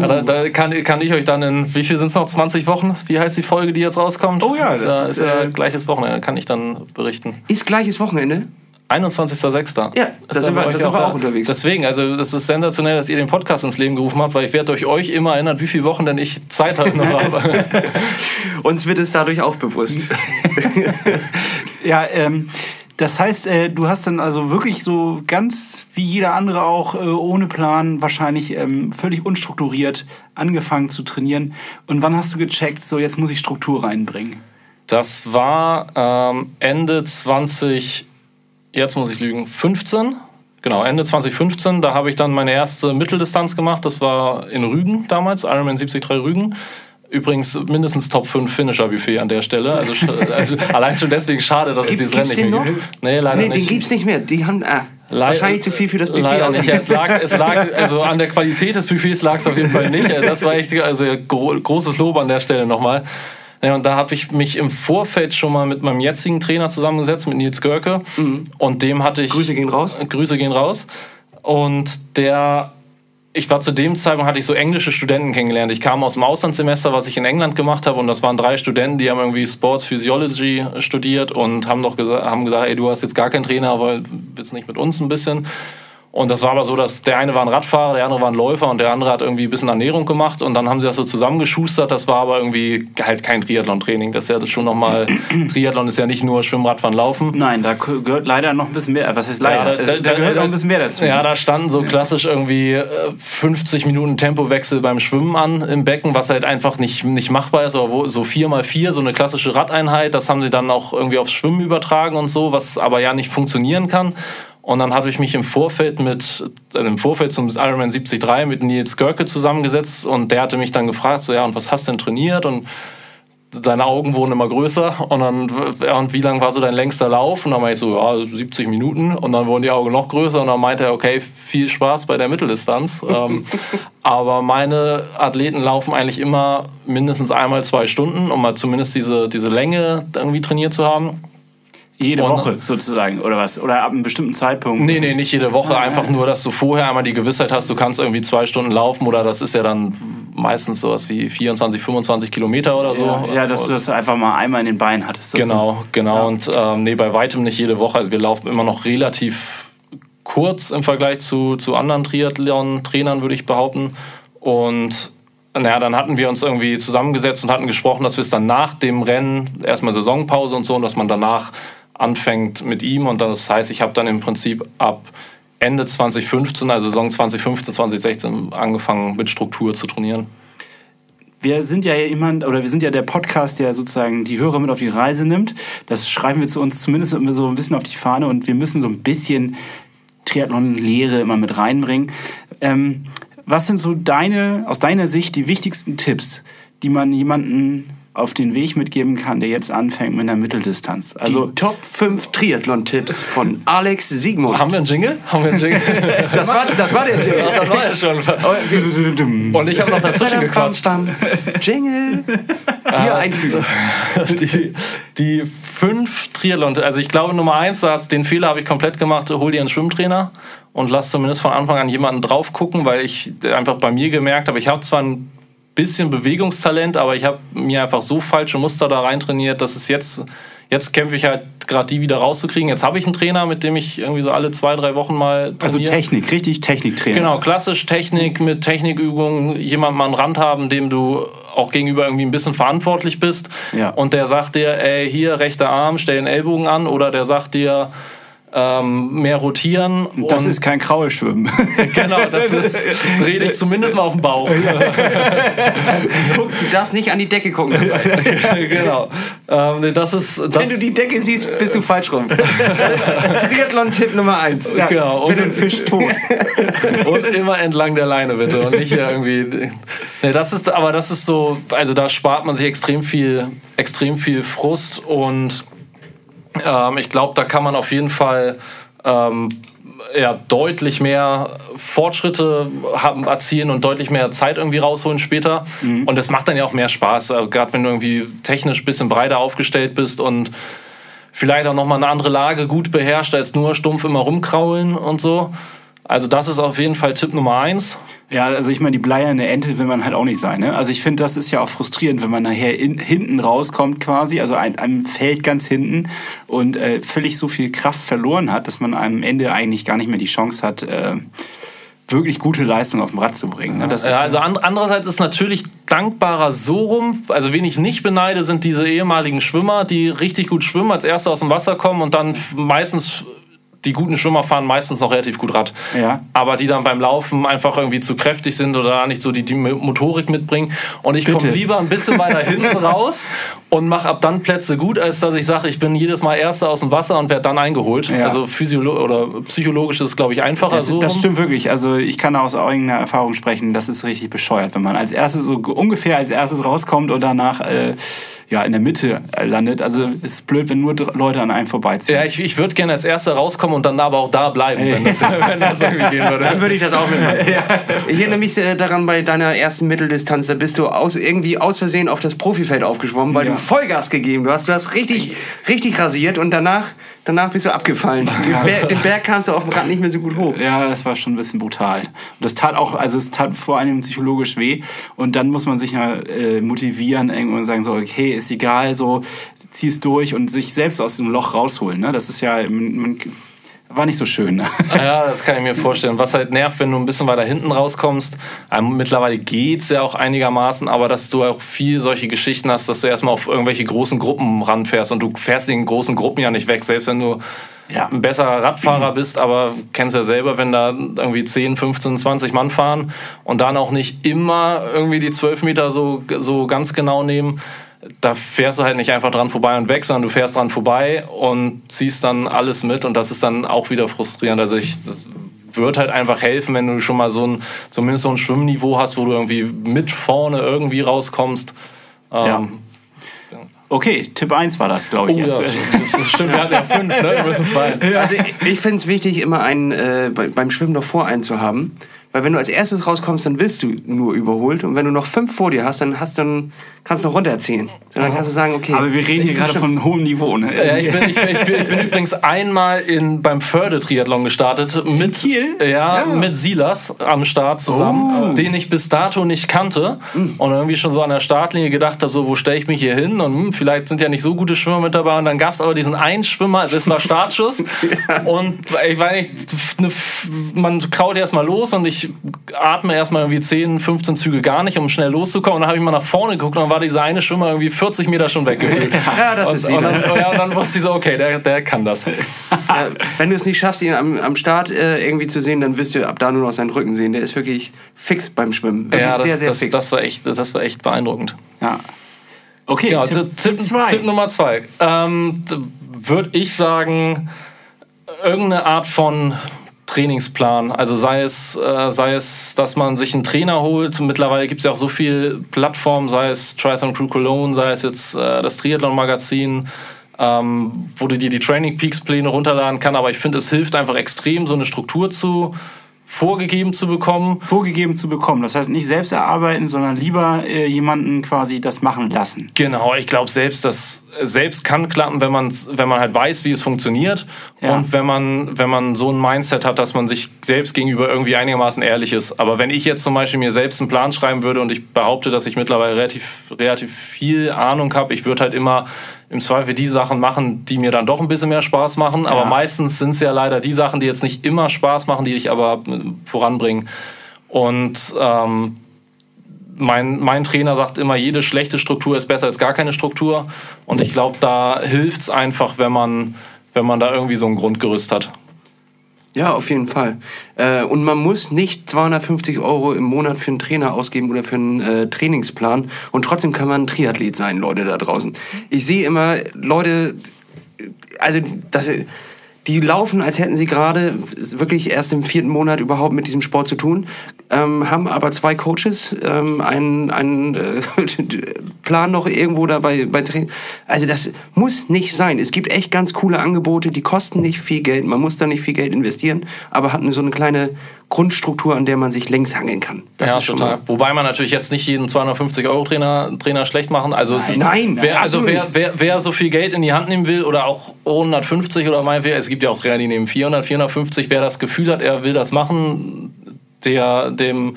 Ja, da, da kann, kann ich euch dann in, wie viel sind es noch? 20 Wochen? Wie heißt die Folge, die jetzt rauskommt? Oh ja, ist das ja, ist, ist ja äh, gleiches Wochenende, kann ich dann berichten. Ist gleiches Wochenende. 21.06. Ja, da sind wir- da euch sind wir da. auch unterwegs. Deswegen, also das ist sensationell, dass ihr den Podcast ins Leben gerufen habt, weil ich werde durch euch immer erinnern, wie viele Wochen denn ich Zeit halt noch habe. Uns wird es dadurch auch bewusst. Ja, ähm, das heißt, äh, du hast dann also wirklich so ganz wie jeder andere auch äh, ohne Plan, wahrscheinlich ähm, völlig unstrukturiert angefangen zu trainieren. Und wann hast du gecheckt, so jetzt muss ich Struktur reinbringen? Das war ähm, Ende 20, jetzt muss ich lügen, 15. Genau, Ende 2015, da habe ich dann meine erste Mitteldistanz gemacht. Das war in Rügen damals, Ironman 73 Rügen. Übrigens mindestens Top 5 Finisher-Buffet an der Stelle. Also, also allein schon deswegen schade, dass es Gibt- dieses Rennen nicht mehr noch? gibt. Nee, leider nee, den nicht. gibt's nicht mehr. Die haben ah, wahrscheinlich zu viel für das Buffet Leider nicht. Es lag, es lag, also an der Qualität des Buffets lag es auf jeden Fall nicht. Das war echt also gro großes Lob an der Stelle nochmal. Ja, und da habe ich mich im Vorfeld schon mal mit meinem jetzigen Trainer zusammengesetzt, mit Nils Görke. Und dem hatte ich. Mhm. Grüße gehen raus. Grüße gehen raus. Und der. Ich war zu dem Zeitpunkt, hatte ich so englische Studenten kennengelernt. Ich kam aus dem Auslandssemester, was ich in England gemacht habe, und das waren drei Studenten, die haben irgendwie Sports Physiology studiert und haben doch gesa haben gesagt, ey, du hast jetzt gar keinen Trainer, aber willst nicht mit uns ein bisschen? Und das war aber so, dass der eine war ein Radfahrer, der andere war ein Läufer und der andere hat irgendwie ein bisschen Ernährung gemacht und dann haben sie das so zusammengeschustert. Das war aber irgendwie halt kein Triathlon-Training. Das ist ja schon nochmal, Triathlon ist ja nicht nur Schwimmen, Radfahren, Laufen. Nein, da gehört leider noch ein bisschen mehr. Was heißt leider? Ja, da, da, gehört noch ein bisschen mehr dazu. Ja, da standen so klassisch irgendwie äh, 50 Minuten Tempowechsel beim Schwimmen an im Becken, was halt einfach nicht, nicht machbar ist. Wo, so 4x4, so eine klassische Radeinheit, das haben sie dann auch irgendwie aufs Schwimmen übertragen und so, was aber ja nicht funktionieren kann. Und dann habe ich mich im Vorfeld mit, also im Vorfeld zum Ironman 73 mit Nils Görke zusammengesetzt und der hatte mich dann gefragt, so ja, und was hast du denn trainiert? Und seine Augen wurden immer größer und dann, ja, und wie lang war so dein längster Lauf? Und dann meinte ich so, ja, 70 Minuten und dann wurden die Augen noch größer und dann meinte er, okay, viel Spaß bei der Mitteldistanz. ähm, aber meine Athleten laufen eigentlich immer mindestens einmal zwei Stunden, um mal zumindest diese, diese Länge irgendwie trainiert zu haben. Jede Und- Woche sozusagen, oder was? Oder ab einem bestimmten Zeitpunkt? Nee, nee, nicht jede Woche. Einfach nur, dass du vorher einmal die Gewissheit hast, du kannst irgendwie zwei Stunden laufen oder das ist ja dann meistens sowas wie 24, 25 Kilometer oder so. Ja, ja, dass du das einfach mal einmal in den Beinen hattest. Genau, genau. Ja. Und ähm, nee, bei weitem nicht jede Woche. Also wir laufen immer noch relativ kurz im Vergleich zu, zu anderen Triathlon-Trainern, würde ich behaupten. Und naja, dann hatten wir uns irgendwie zusammengesetzt und hatten gesprochen, dass wir es dann nach dem Rennen erstmal Saisonpause und so und dass man danach anfängt mit ihm. Und das heißt, ich habe dann im Prinzip ab Ende 2015, also Saison 2015, 2016, angefangen mit Struktur zu trainieren. Wir sind ja jemand, oder wir sind ja der Podcast, der sozusagen die Hörer mit auf die Reise nimmt. Das schreiben wir zu uns zumindest so ein bisschen auf die Fahne und wir müssen so ein bisschen Triathlon-Lehre immer mit reinbringen. Ähm, was sind so deine, aus deiner Sicht, die wichtigsten Tipps, die man jemanden auf den Weg mitgeben kann, der jetzt anfängt mit einer Mitteldistanz? Also, Die Top 5 Triathlon-Tipps von Alex Siegmund. Haben wir einen Jingle? Haben wir einen Jingle? Das war, das war der Jingle. Ja, das war ja schon. Und ich habe noch dazwischen gequatscht. Jingle. Hier einfügen. Die, die fünf Triathlon, also ich glaube Nummer eins, das- den Fehler habe ich komplett gemacht, hol dir einen Schwimmtrainer und lass zumindest von Anfang an jemanden drauf gucken, weil ich einfach bei mir gemerkt habe, ich habe zwar ein bisschen Bewegungstalent, aber ich habe mir einfach so falsche Muster da rein trainiert, dass es jetzt, jetzt kämpfe ich halt gerade die wieder rauszukriegen. Jetzt habe ich einen Trainer, mit dem ich irgendwie so alle zwei, drei Wochen mal also trainiere. Technik, richtig Techniktrainer. Genau, klassisch Technik mit Technikübungen, jemanden mal an den Rand haben, dem du auch gegenüber irgendwie ein bisschen verantwortlich bist. Ja. Und der sagt dir, ey, hier, rechter Arm, stell den Ellbogen an. Oder der sagt dir, ähm, mehr rotieren. Das Und- ist kein Kraulschwimmen. genau, das ist, dreh dich zumindest mal auf den Bauch. Guck, du darfst nicht an die Decke gucken. genau. Ähm, das ist, das, Wenn du die Decke siehst, bist du falsch rum. Triathlon-Tipp Nummer 1. genau. Bitte ein Fisch tot. Und immer entlang der Leine bitte und nicht hier irgendwie. Nee, das ist, aber das ist so, also da spart man sich extrem viel, extrem viel Frust und ähm, ich glaube, da kann man auf jeden Fall ähm, ja, deutlich mehr Fortschritte haben, erzielen und deutlich mehr Zeit irgendwie rausholen später. Und das macht dann ja auch mehr Spaß, äh, gerade wenn du irgendwie technisch ein bisschen breiter aufgestellt bist und vielleicht auch nochmal eine andere Lage gut beherrscht, als nur stumpf immer rumkraulen und so. Also das ist auf jeden Fall Tipp Nummer eins. Ja, also ich meine, die bleierne Ente will man halt auch nicht sein. Ne? Also ich finde, das ist ja auch frustrierend, wenn man nachher in, hinten rauskommt quasi, also ein, einem Feld ganz hinten und äh, völlig so viel Kraft verloren hat, dass man am Ende eigentlich gar nicht mehr die Chance hat, äh, wirklich gute Leistung auf dem Rad zu bringen. Ne? Ja, also an, andererseits ist natürlich dankbarer so rum. Also wen ich nicht beneide, sind diese ehemaligen Schwimmer, die richtig gut schwimmen, als Erste aus dem Wasser kommen und dann meistens die guten Schwimmer fahren meistens noch relativ gut Rad. Ja. Aber die dann beim Laufen einfach irgendwie zu kräftig sind oder nicht so die, die Motorik mitbringen. Und ich komme lieber ein bisschen weiter hinten raus und mache ab dann Plätze gut, als dass ich sage, ich bin jedes Mal Erster aus dem Wasser und werde dann eingeholt. Ja. Also physiolo oder psychologisch ist es, glaube ich, einfacher Das, so. das stimmt wirklich. Also ich kann aus eigener Erfahrung sprechen, das ist richtig bescheuert, wenn man als erstes so ungefähr als erstes rauskommt und danach äh, ja in der Mitte äh, landet. Also es ist blöd, wenn nur Leute an einem vorbeiziehen. Ja, ich, ich würde gerne als Erster rauskommen und dann aber auch da bleiben, wenn das, wenn das irgendwie gehen würde. Dann würde ich das auch mitmachen. Ich erinnere mich äh, daran, bei deiner ersten Mitteldistanz, da bist du aus, irgendwie aus Versehen auf das Profifeld aufgeschwommen, weil Ja. du Vollgas gegeben hast. Du hast richtig, richtig rasiert und danach, danach bist du abgefallen. Den, Berg, den Berg kamst du auf dem Rad nicht mehr so gut hoch. Ja, das war schon ein bisschen brutal. Und das tat auch, also es tat vor allem psychologisch weh. Und dann muss man sich ja äh, motivieren, irgendwann sagen so, okay, ist egal, so zieh's durch und sich selbst aus dem Loch rausholen. Ne? Das ist ja, man, man, war nicht so schön. Ja, das kann ich mir vorstellen. Was halt nervt, wenn du ein bisschen weiter hinten rauskommst. Ähm, mittlerweile geht's ja auch einigermaßen, aber dass du auch viel solche Geschichten hast, dass du erstmal auf irgendwelche großen Gruppen ranfährst und du fährst in den großen Gruppen ja nicht weg, selbst wenn du Ja. ein besserer Radfahrer bist, aber kennst ja selber, wenn da irgendwie 10, 15, 20 Mann fahren und dann auch nicht immer irgendwie die 12 Meter so, so ganz genau nehmen, da fährst du halt nicht einfach dran vorbei und weg, sondern du fährst dran vorbei und ziehst dann alles mit und das ist dann auch wieder frustrierend. Also ich das wird halt einfach helfen, wenn du schon mal so ein, zumindest so ein Schwimmniveau hast, wo du irgendwie mit vorne irgendwie rauskommst. Ähm, Ja. Okay, Tipp 1 war das, glaube ich. Oh, ja, stimmt, wir hatten ja fünf, ne? wir müssen zwei. Also ich, ich finde es wichtig, immer einen äh, bei, beim Schwimmen noch vor einen zu haben. Weil wenn du als erstes rauskommst, dann wirst du nur überholt. Und wenn du noch fünf vor dir hast, dann hast du dann kannst du noch runterziehen. So, dann kannst du sagen, okay. Aber wir reden hier gerade von hohem Niveau. Ne? Ja, ich, bin, ich, bin, ich, bin, ich bin übrigens einmal in, beim Förde-Triathlon gestartet. Mit, Kiel? Ja, mit Silas am Start zusammen, den ich bis dato nicht kannte. Und irgendwie schon so an der Startlinie gedacht habe, so, wo stelle ich mich hier hin? Und hm, vielleicht sind ja nicht so gute Schwimmer mit dabei. Und dann gab es aber diesen einen Schwimmer, also es war Startschuss. Und ich weiß nicht, man kraut erstmal los und ich atme erstmal irgendwie 10, 15 Züge gar nicht, um schnell loszukommen. Und dann habe ich mal nach vorne geguckt und dann war dieser eine Schwimmer irgendwie 40 Meter schon weggefühlt. Ja, das und, ist und, Silas. dann, ja, und dann wusste ich so, okay, der, der kann das. Äh, wenn du es nicht schaffst, ihn am, am Start äh, irgendwie zu sehen, dann wirst du ab da nur noch seinen Rücken sehen. Der ist wirklich fix beim Schwimmen. Wirklich Ja, das, sehr, sehr das, fix. das, war echt, das war echt beeindruckend. Ja. Okay, Genau, Tipp, Tipp, Tipp, zwei. Tipp Nummer zwei. Ähm, Würde ich sagen, irgendeine Art von Trainingsplan. Also sei es, äh, sei es, dass man sich einen Trainer holt. Mittlerweile gibt es ja auch so viele Plattformen, sei es Triathlon Crew Cologne, sei es jetzt äh, das Triathlon-Magazin, ähm, wo du dir die Training Peaks Pläne runterladen kann. Aber ich finde, es hilft einfach extrem, so eine Struktur zu vorgegeben zu bekommen. vorgegeben zu bekommen. Das heißt nicht selbst erarbeiten, sondern lieber äh, jemanden quasi das machen lassen. Genau, ich glaube selbst, das selbst kann klappen, wenn man wenn man halt weiß, wie es funktioniert Ja. und wenn man wenn man so ein Mindset hat, dass man sich selbst gegenüber irgendwie einigermaßen ehrlich ist. Aber wenn ich jetzt zum Beispiel mir selbst einen Plan schreiben würde und ich behaupte, dass ich mittlerweile relativ relativ viel Ahnung habe, ich würde halt immer im Zweifel die Sachen machen, die mir dann doch ein bisschen mehr Spaß machen. Aber Ja. meistens sind es ja leider die Sachen, die jetzt nicht immer Spaß machen, die dich aber äh, voranbringen. Und ähm, mein, mein Trainer sagt immer, jede schlechte Struktur ist besser als gar keine Struktur. Und ich glaube, da hilft es einfach, wenn man, wenn man da irgendwie so ein Grundgerüst hat. Ja, auf jeden Fall. Äh, und man muss nicht 250 Euro im Monat für einen Trainer ausgeben oder für einen äh, Trainingsplan. Und trotzdem kann man ein Triathlet sein, Leute da draußen. Ich sehe immer Leute, also das, die laufen, als hätten sie gerade wirklich erst im vierten Monat überhaupt mit diesem Sport zu tun, ähm, haben aber zwei Coaches, ähm, einen, einen äh, Plan noch irgendwo dabei bei. Also das muss nicht sein. Es gibt echt ganz coole Angebote, die kosten nicht viel Geld. Man muss da nicht viel Geld investieren, aber hat so eine kleine Grundstruktur, an der man sich längs hangeln kann. Das ja, ist schon total. mal. Wobei man natürlich jetzt nicht jeden 250-Euro-Trainer Trainer schlecht machen. Also es ist, Nein, wer, also wer, wer, wer so viel Geld in die Hand nehmen will oder auch 150 oder meinetwegen, es gibt ja auch Trainer, die nehmen 400, 450, wer das Gefühl hat, er will das machen, der, dem,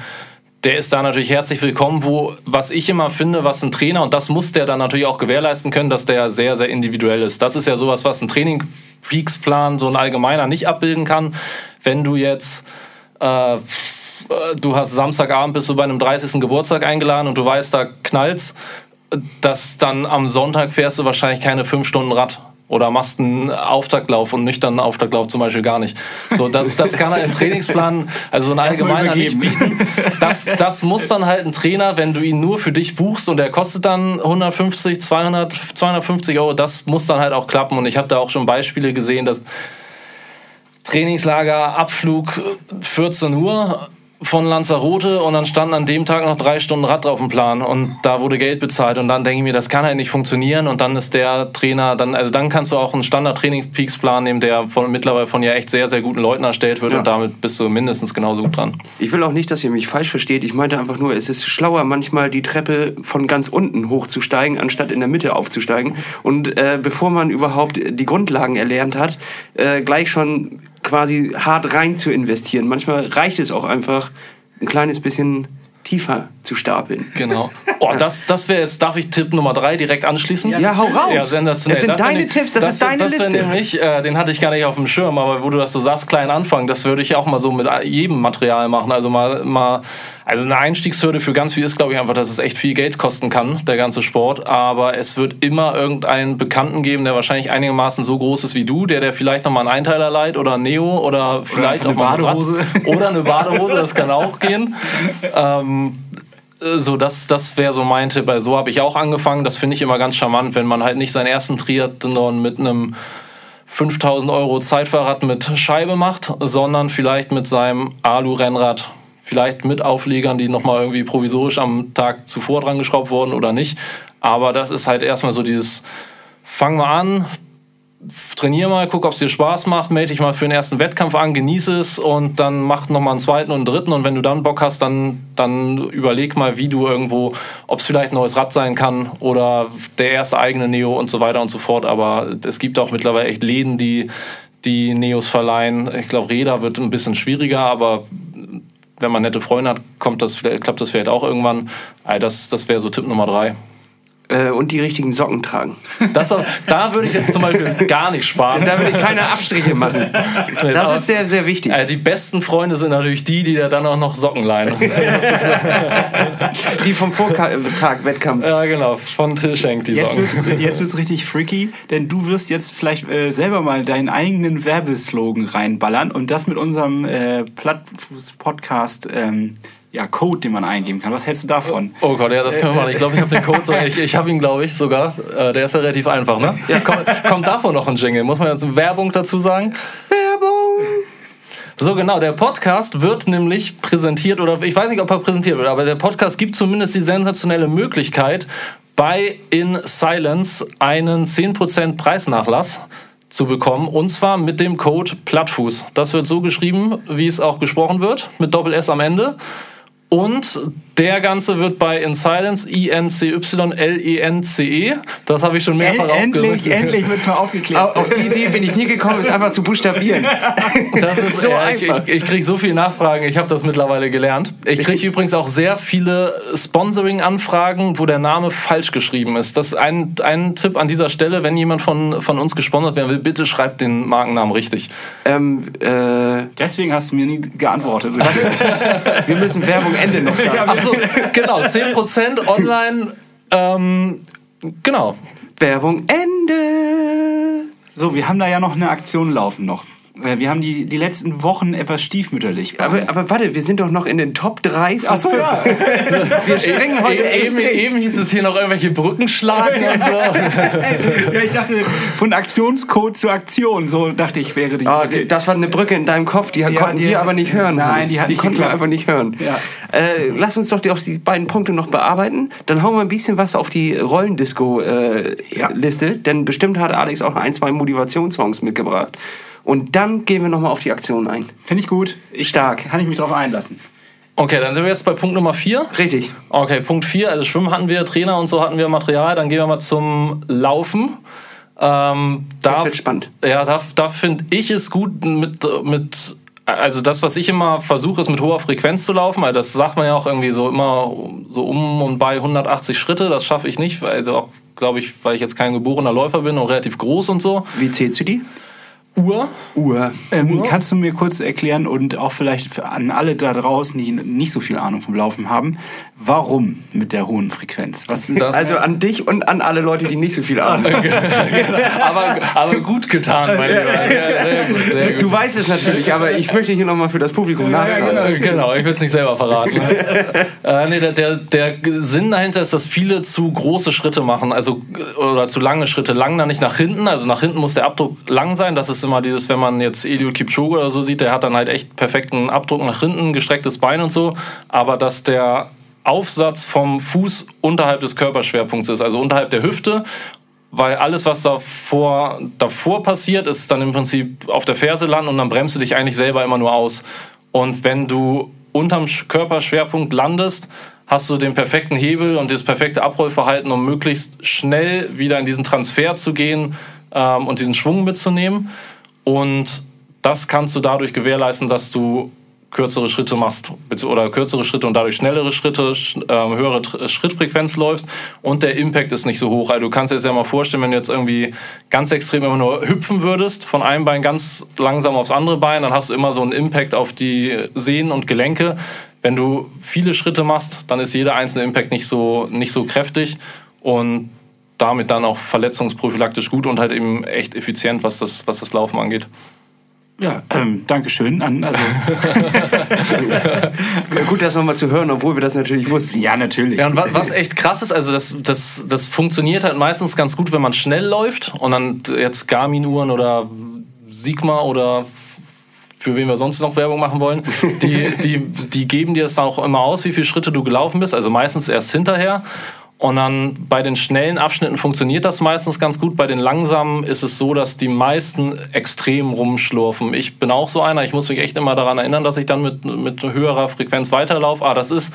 der ist da natürlich herzlich willkommen. Wo, was ich immer finde, was ein Trainer, und das muss der dann natürlich auch gewährleisten können, dass der sehr, sehr individuell ist. Das ist ja sowas, was ein Training-Peaks-Plan, so ein allgemeiner nicht abbilden kann. Wenn du jetzt äh, du hast Samstagabend bist du bei einem 30. Geburtstag eingeladen und du weißt, da knallt's, dass dann am Sonntag fährst du wahrscheinlich keine fünf Stunden Rad. Oder machst einen Auftaktlauf und nüchternen Auftaktlauf zum Beispiel gar nicht. So, das, das kann er im Trainingsplan, also ein allgemeiner nicht bieten. Das, das muss dann halt ein Trainer, wenn du ihn nur für dich buchst und der kostet dann 150, 200, 250 Euro, das muss dann halt auch klappen. Und ich habe da auch schon Beispiele gesehen, dass Trainingslager, Abflug 14 Uhr von Lanzarote und dann standen an dem Tag noch drei Stunden Rad auf dem Plan und da wurde Geld bezahlt und dann denke ich mir, das kann halt nicht funktionieren und dann ist der Trainer, dann, also dann kannst du auch einen Standard-Training-Peaks-Plan nehmen, der von, mittlerweile von ja echt sehr, sehr guten Leuten erstellt wird Ja. und damit bist du mindestens genauso gut dran. Ich will auch nicht, dass ihr mich falsch versteht. Ich meinte einfach nur, es ist schlauer, manchmal die Treppe von ganz unten hochzusteigen, anstatt in der Mitte aufzusteigen. Und äh, bevor man überhaupt die Grundlagen erlernt hat, äh, gleich schon quasi hart rein zu investieren. Manchmal reicht es auch einfach, ein kleines bisschen tiefer zu stapeln. Genau. Oh, das, das wäre jetzt, darf ich Tipp Nummer drei direkt anschließen? Ja, hau raus. Ja, sensationell. Das sind wär deine ne- Tipps, das ist deine das wär Liste. nämlich, äh, den hatte ich gar nicht auf dem Schirm, aber wo du das so sagst, klein anfangen, das würde ich auch mal so mit jedem Material machen. Also mal, mal also eine Einstiegshürde für ganz viel ist, glaube ich, einfach, dass es echt viel Geld kosten kann, der ganze Sport. Aber es wird immer irgendeinen Bekannten geben, der wahrscheinlich einigermaßen so groß ist wie du, der der vielleicht nochmal einen Einteiler leiht oder ein Neo oder vielleicht eine auch mal Rad. Badehose. Oder eine Badehose, das kann auch gehen. Ähm, so, das, das wäre so mein Tipp. Also, so habe ich auch angefangen. Das finde ich immer ganz charmant, wenn man halt nicht seinen ersten Triathlon mit einem 5000 Euro Zeitfahrrad mit Scheibe macht, sondern vielleicht mit seinem Alu-Rennrad. Vielleicht mit Auflegern, die nochmal irgendwie provisorisch am Tag zuvor dran geschraubt wurden oder nicht. Aber das ist halt erstmal so dieses, fang mal an, trainier mal, guck, ob es dir Spaß macht, melde dich mal für den ersten Wettkampf an, genieße es und dann mach nochmal einen zweiten und einen dritten und wenn du dann Bock hast, dann, dann überleg mal, wie du irgendwo, ob es vielleicht ein neues Rad sein kann oder der erste eigene Neo und so weiter und so fort. Aber es gibt auch mittlerweile echt Läden, die die Neos verleihen. Ich glaube, Räder wird ein bisschen schwieriger, aber wenn man nette Freunde hat, kommt das, klappt das vielleicht auch irgendwann. Das, das wäre so Tipp Nummer drei. Äh, und die richtigen Socken tragen. Das, da würde ich jetzt zum Beispiel gar nicht sparen. Da würde ich keine Abstriche machen. Das ist sehr, sehr wichtig. Äh, die besten Freunde sind natürlich die, die da dann auch noch Socken leihen. die vom Vortag-Wettkampf. Ja, genau, von Till Schenk, die jetzt Socken. Wird's, jetzt wird es richtig freaky, denn du wirst jetzt vielleicht äh, selber mal deinen eigenen Werbeslogan reinballern und das mit unserem äh, Plattfuß-Podcast ähm, ja, Code, den man eingeben kann. Was hältst du davon? Oh Gott, ja, das können wir machen. Ich glaube, ich habe den Code sogar. Ich, ich habe ihn, glaube ich, sogar. Äh, der ist ja relativ einfach, ne? Ja. Kommt, kommt davon noch ein Jingle? Muss man jetzt Werbung dazu sagen? Werbung! So, genau. Der Podcast wird nämlich präsentiert, oder ich weiß nicht, ob er präsentiert wird, aber der Podcast gibt zumindest die sensationelle Möglichkeit, bei In Silence einen 10% Preisnachlass zu bekommen und zwar mit dem Code Plattfuß. Das wird so geschrieben, wie es auch gesprochen wird, mit Doppel S am Ende. Und der Ganze wird bei In Silence, I-N-C-Y-L-E-N-C-E. Das habe ich schon mehrfach Endlich, aufgerufen. endlich wird es mal aufgeklärt. Auf die Idee bin ich nie gekommen, es einfach zu buchstabieren. Das ist So ja, ich, einfach. ich, ich kriege so viele Nachfragen, ich habe das mittlerweile gelernt. Ich kriege übrigens auch sehr viele Sponsoring-Anfragen, wo der Name falsch geschrieben ist. Das ist ein, ein Tipp an dieser Stelle, wenn jemand von, von uns gesponsert werden will, bitte schreibt den Markennamen richtig. ähm, äh, Deswegen hast du mir nie geantwortet. wir müssen Werbung Ende noch sagen. Achso, genau, 10% online. Ähm, genau. Werbung Ende! so, wir haben da ja noch eine Aktion laufen noch. Äh, Wir haben die, die letzten Wochen etwas stiefmütterlich. Aber, aber warte, wir sind doch noch in den Top 3 von Achso, ja. Wir springen heute Eben, extrem. eben hieß es hier noch irgendwelche Brücken schlagen und so. ja, ich dachte, von Aktionscode zu Aktion, so dachte ich, wäre die. Ah, das war eine Brücke in deinem Kopf, die konnten die- wir aber nicht hören. Nein, die die konnten wir einfach nicht hören. Ja. Äh, lass uns doch die, auch die beiden Punkte noch bearbeiten. Dann hauen wir ein bisschen was auf die Rollendisco-Liste, Ja. denn bestimmt hat Alex auch ein, zwei Motivationssongs mitgebracht. Und dann gehen wir nochmal auf die Aktion ein. Finde ich gut. Ich, Stark. Kann ich mich drauf einlassen. Okay, dann sind wir jetzt bei Punkt Nummer 4. Richtig. Okay, Punkt 4, also Schwimmen hatten wir, Trainer und so hatten wir Material. Dann gehen wir mal zum Laufen. Ähm, da, Das wird spannend. Ja, da, da finde ich es gut mit, mit, also das, was ich immer versuche, ist mit hoher Frequenz zu laufen. Also das sagt man ja auch irgendwie so immer so um und bei 180 Schritte. Das schaffe ich nicht, also auch, glaube ich, weil ich jetzt kein geborener Läufer bin und relativ groß und so. Wie zählst du die? Uhr. Uhr. Ähm, kannst du mir kurz erklären und auch vielleicht für an alle da draußen, die nicht so viel Ahnung vom Laufen haben, warum mit der hohen Frequenz? Was ist Das- Also an dich und an alle Leute, die nicht so viel Ahnung haben. aber, aber gut getan, mein Lieber. Sehr, sehr gut, sehr gut. Du weißt es natürlich, aber ich möchte hier nochmal für das Publikum nachfragen. Äh, Genau, ich will es nicht selber verraten. äh, nee, der, der, der Sinn dahinter ist, dass viele zu große Schritte machen, also oder zu lange Schritte. Lang dann nicht nach hinten, also nach hinten muss der Abdruck lang sein. Das ist immer dieses, wenn man jetzt Eliud Kipchoge oder so sieht, der hat dann halt echt perfekten Abdruck nach hinten, gestrecktes Bein und so. Aber dass der Aufsatz vom Fuß unterhalb des Körperschwerpunkts ist, also unterhalb der Hüfte weil alles, was davor, davor passiert, ist dann im Prinzip auf der Ferse landen und dann bremst du dich eigentlich selber immer nur aus. Und wenn du unterm Sch- Körperschwerpunkt landest, hast du den perfekten Hebel und das perfekte Abrollverhalten, um möglichst schnell wieder in diesen Transfer zu gehen ähm, und diesen Schwung mitzunehmen. Und das kannst du dadurch gewährleisten, dass du kürzere Schritte machst oder kürzere Schritte und dadurch schnellere Schritte, sch- ähm, höhere Tr- Schrittfrequenz läufst und der Impact ist nicht so hoch. Also du kannst dir das ja mal vorstellen, wenn du jetzt irgendwie ganz extrem immer nur hüpfen würdest, von einem Bein ganz langsam aufs andere Bein, dann hast du immer so einen Impact auf die Sehnen und Gelenke. Wenn du viele Schritte machst, dann ist jeder einzelne Impact nicht so, nicht so kräftig und damit dann auch verletzungsprophylaktisch gut und halt eben echt effizient, was das, was das Laufen angeht. Ja, ähm, Dankeschön. An, also, Gut, das nochmal zu hören, obwohl wir das natürlich wussten. ja, natürlich. Ja, und was, was echt krass ist, also das, das, das funktioniert halt meistens ganz gut, wenn man schnell läuft und dann jetzt Garmin-Uhren oder Sigma oder für wen wir sonst noch Werbung machen wollen, die, die, die geben dir das dann auch immer aus, wie viele Schritte du gelaufen bist, also meistens erst hinterher. Und dann bei den schnellen Abschnitten funktioniert das meistens ganz gut. Bei den langsamen ist es so, dass die meisten extrem rumschlurfen. Ich bin auch so einer. Ich muss mich echt immer daran erinnern, dass ich dann mit, mit höherer Frequenz weiterlaufe. Ah, das ist,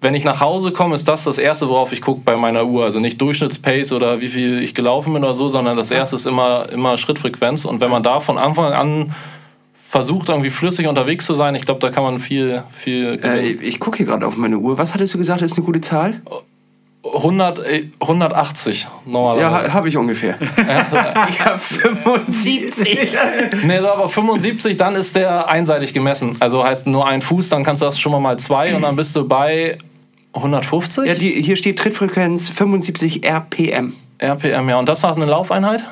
wenn ich nach Hause komme, ist das das Erste, worauf ich gucke bei meiner Uhr. Also nicht Durchschnittspace oder wie viel ich gelaufen bin oder so, sondern das Erste ist immer, immer Schrittfrequenz. Und wenn man da von Anfang an versucht, irgendwie flüssig unterwegs zu sein, ich glaube, da kann man viel, viel Äh, ich gucke hier gerade auf meine Uhr. Was hattest du gesagt, ist eine gute Zahl? 100, äh, 180 normalerweise. Ja, ha- habe ich ungefähr. ich habe 75. Nee, so, aber 75, dann ist der einseitig gemessen. Also heißt nur ein Fuß, dann kannst du das schon mal mal zwei und dann bist du bei 150 Ja, die, hier steht Trittfrequenz 75 RPM. RPM, ja. Und das war eine Laufeinheit?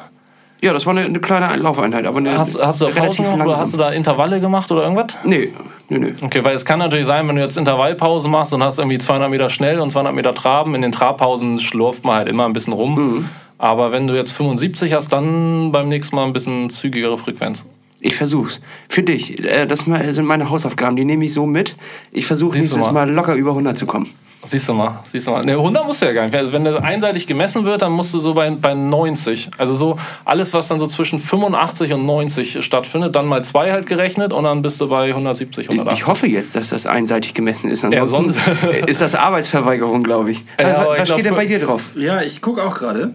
Ja, das war eine, eine kleine Laufeinheit, aber eine Hast, hast du da relativ Pausen oder hast du da Intervalle gemacht oder irgendwas? Nee, nee, nee. Okay, weil es kann natürlich sein, wenn du jetzt Intervallpause machst und hast irgendwie 200 Meter schnell und 200 Meter Traben, in den Trabpausen schlurft man halt immer ein bisschen rum. Mhm. Aber wenn du jetzt 75 hast, dann beim nächsten Mal ein bisschen zügigere Frequenz. Ich versuch's. Für dich. Äh, Das sind meine Hausaufgaben, die nehme ich so mit. Ich versuche nächstes mal. Mal locker über 100 zu kommen. Siehst du mal, siehst du mal. Ne, 100 musst du ja gar nicht. Also wenn das einseitig gemessen wird, dann musst du so bei, bei 90. Also so alles, was dann so zwischen 85 und 90 stattfindet, dann mal zwei halt gerechnet und dann bist du bei 170, Ich, 180. ich hoffe jetzt, dass das einseitig gemessen ist. Ja, Ansonsten ist das Arbeitsverweigerung, glaube ich. Ja, was ich steht glaub, denn bei dir drauf? Ja, ich gucke auch gerade.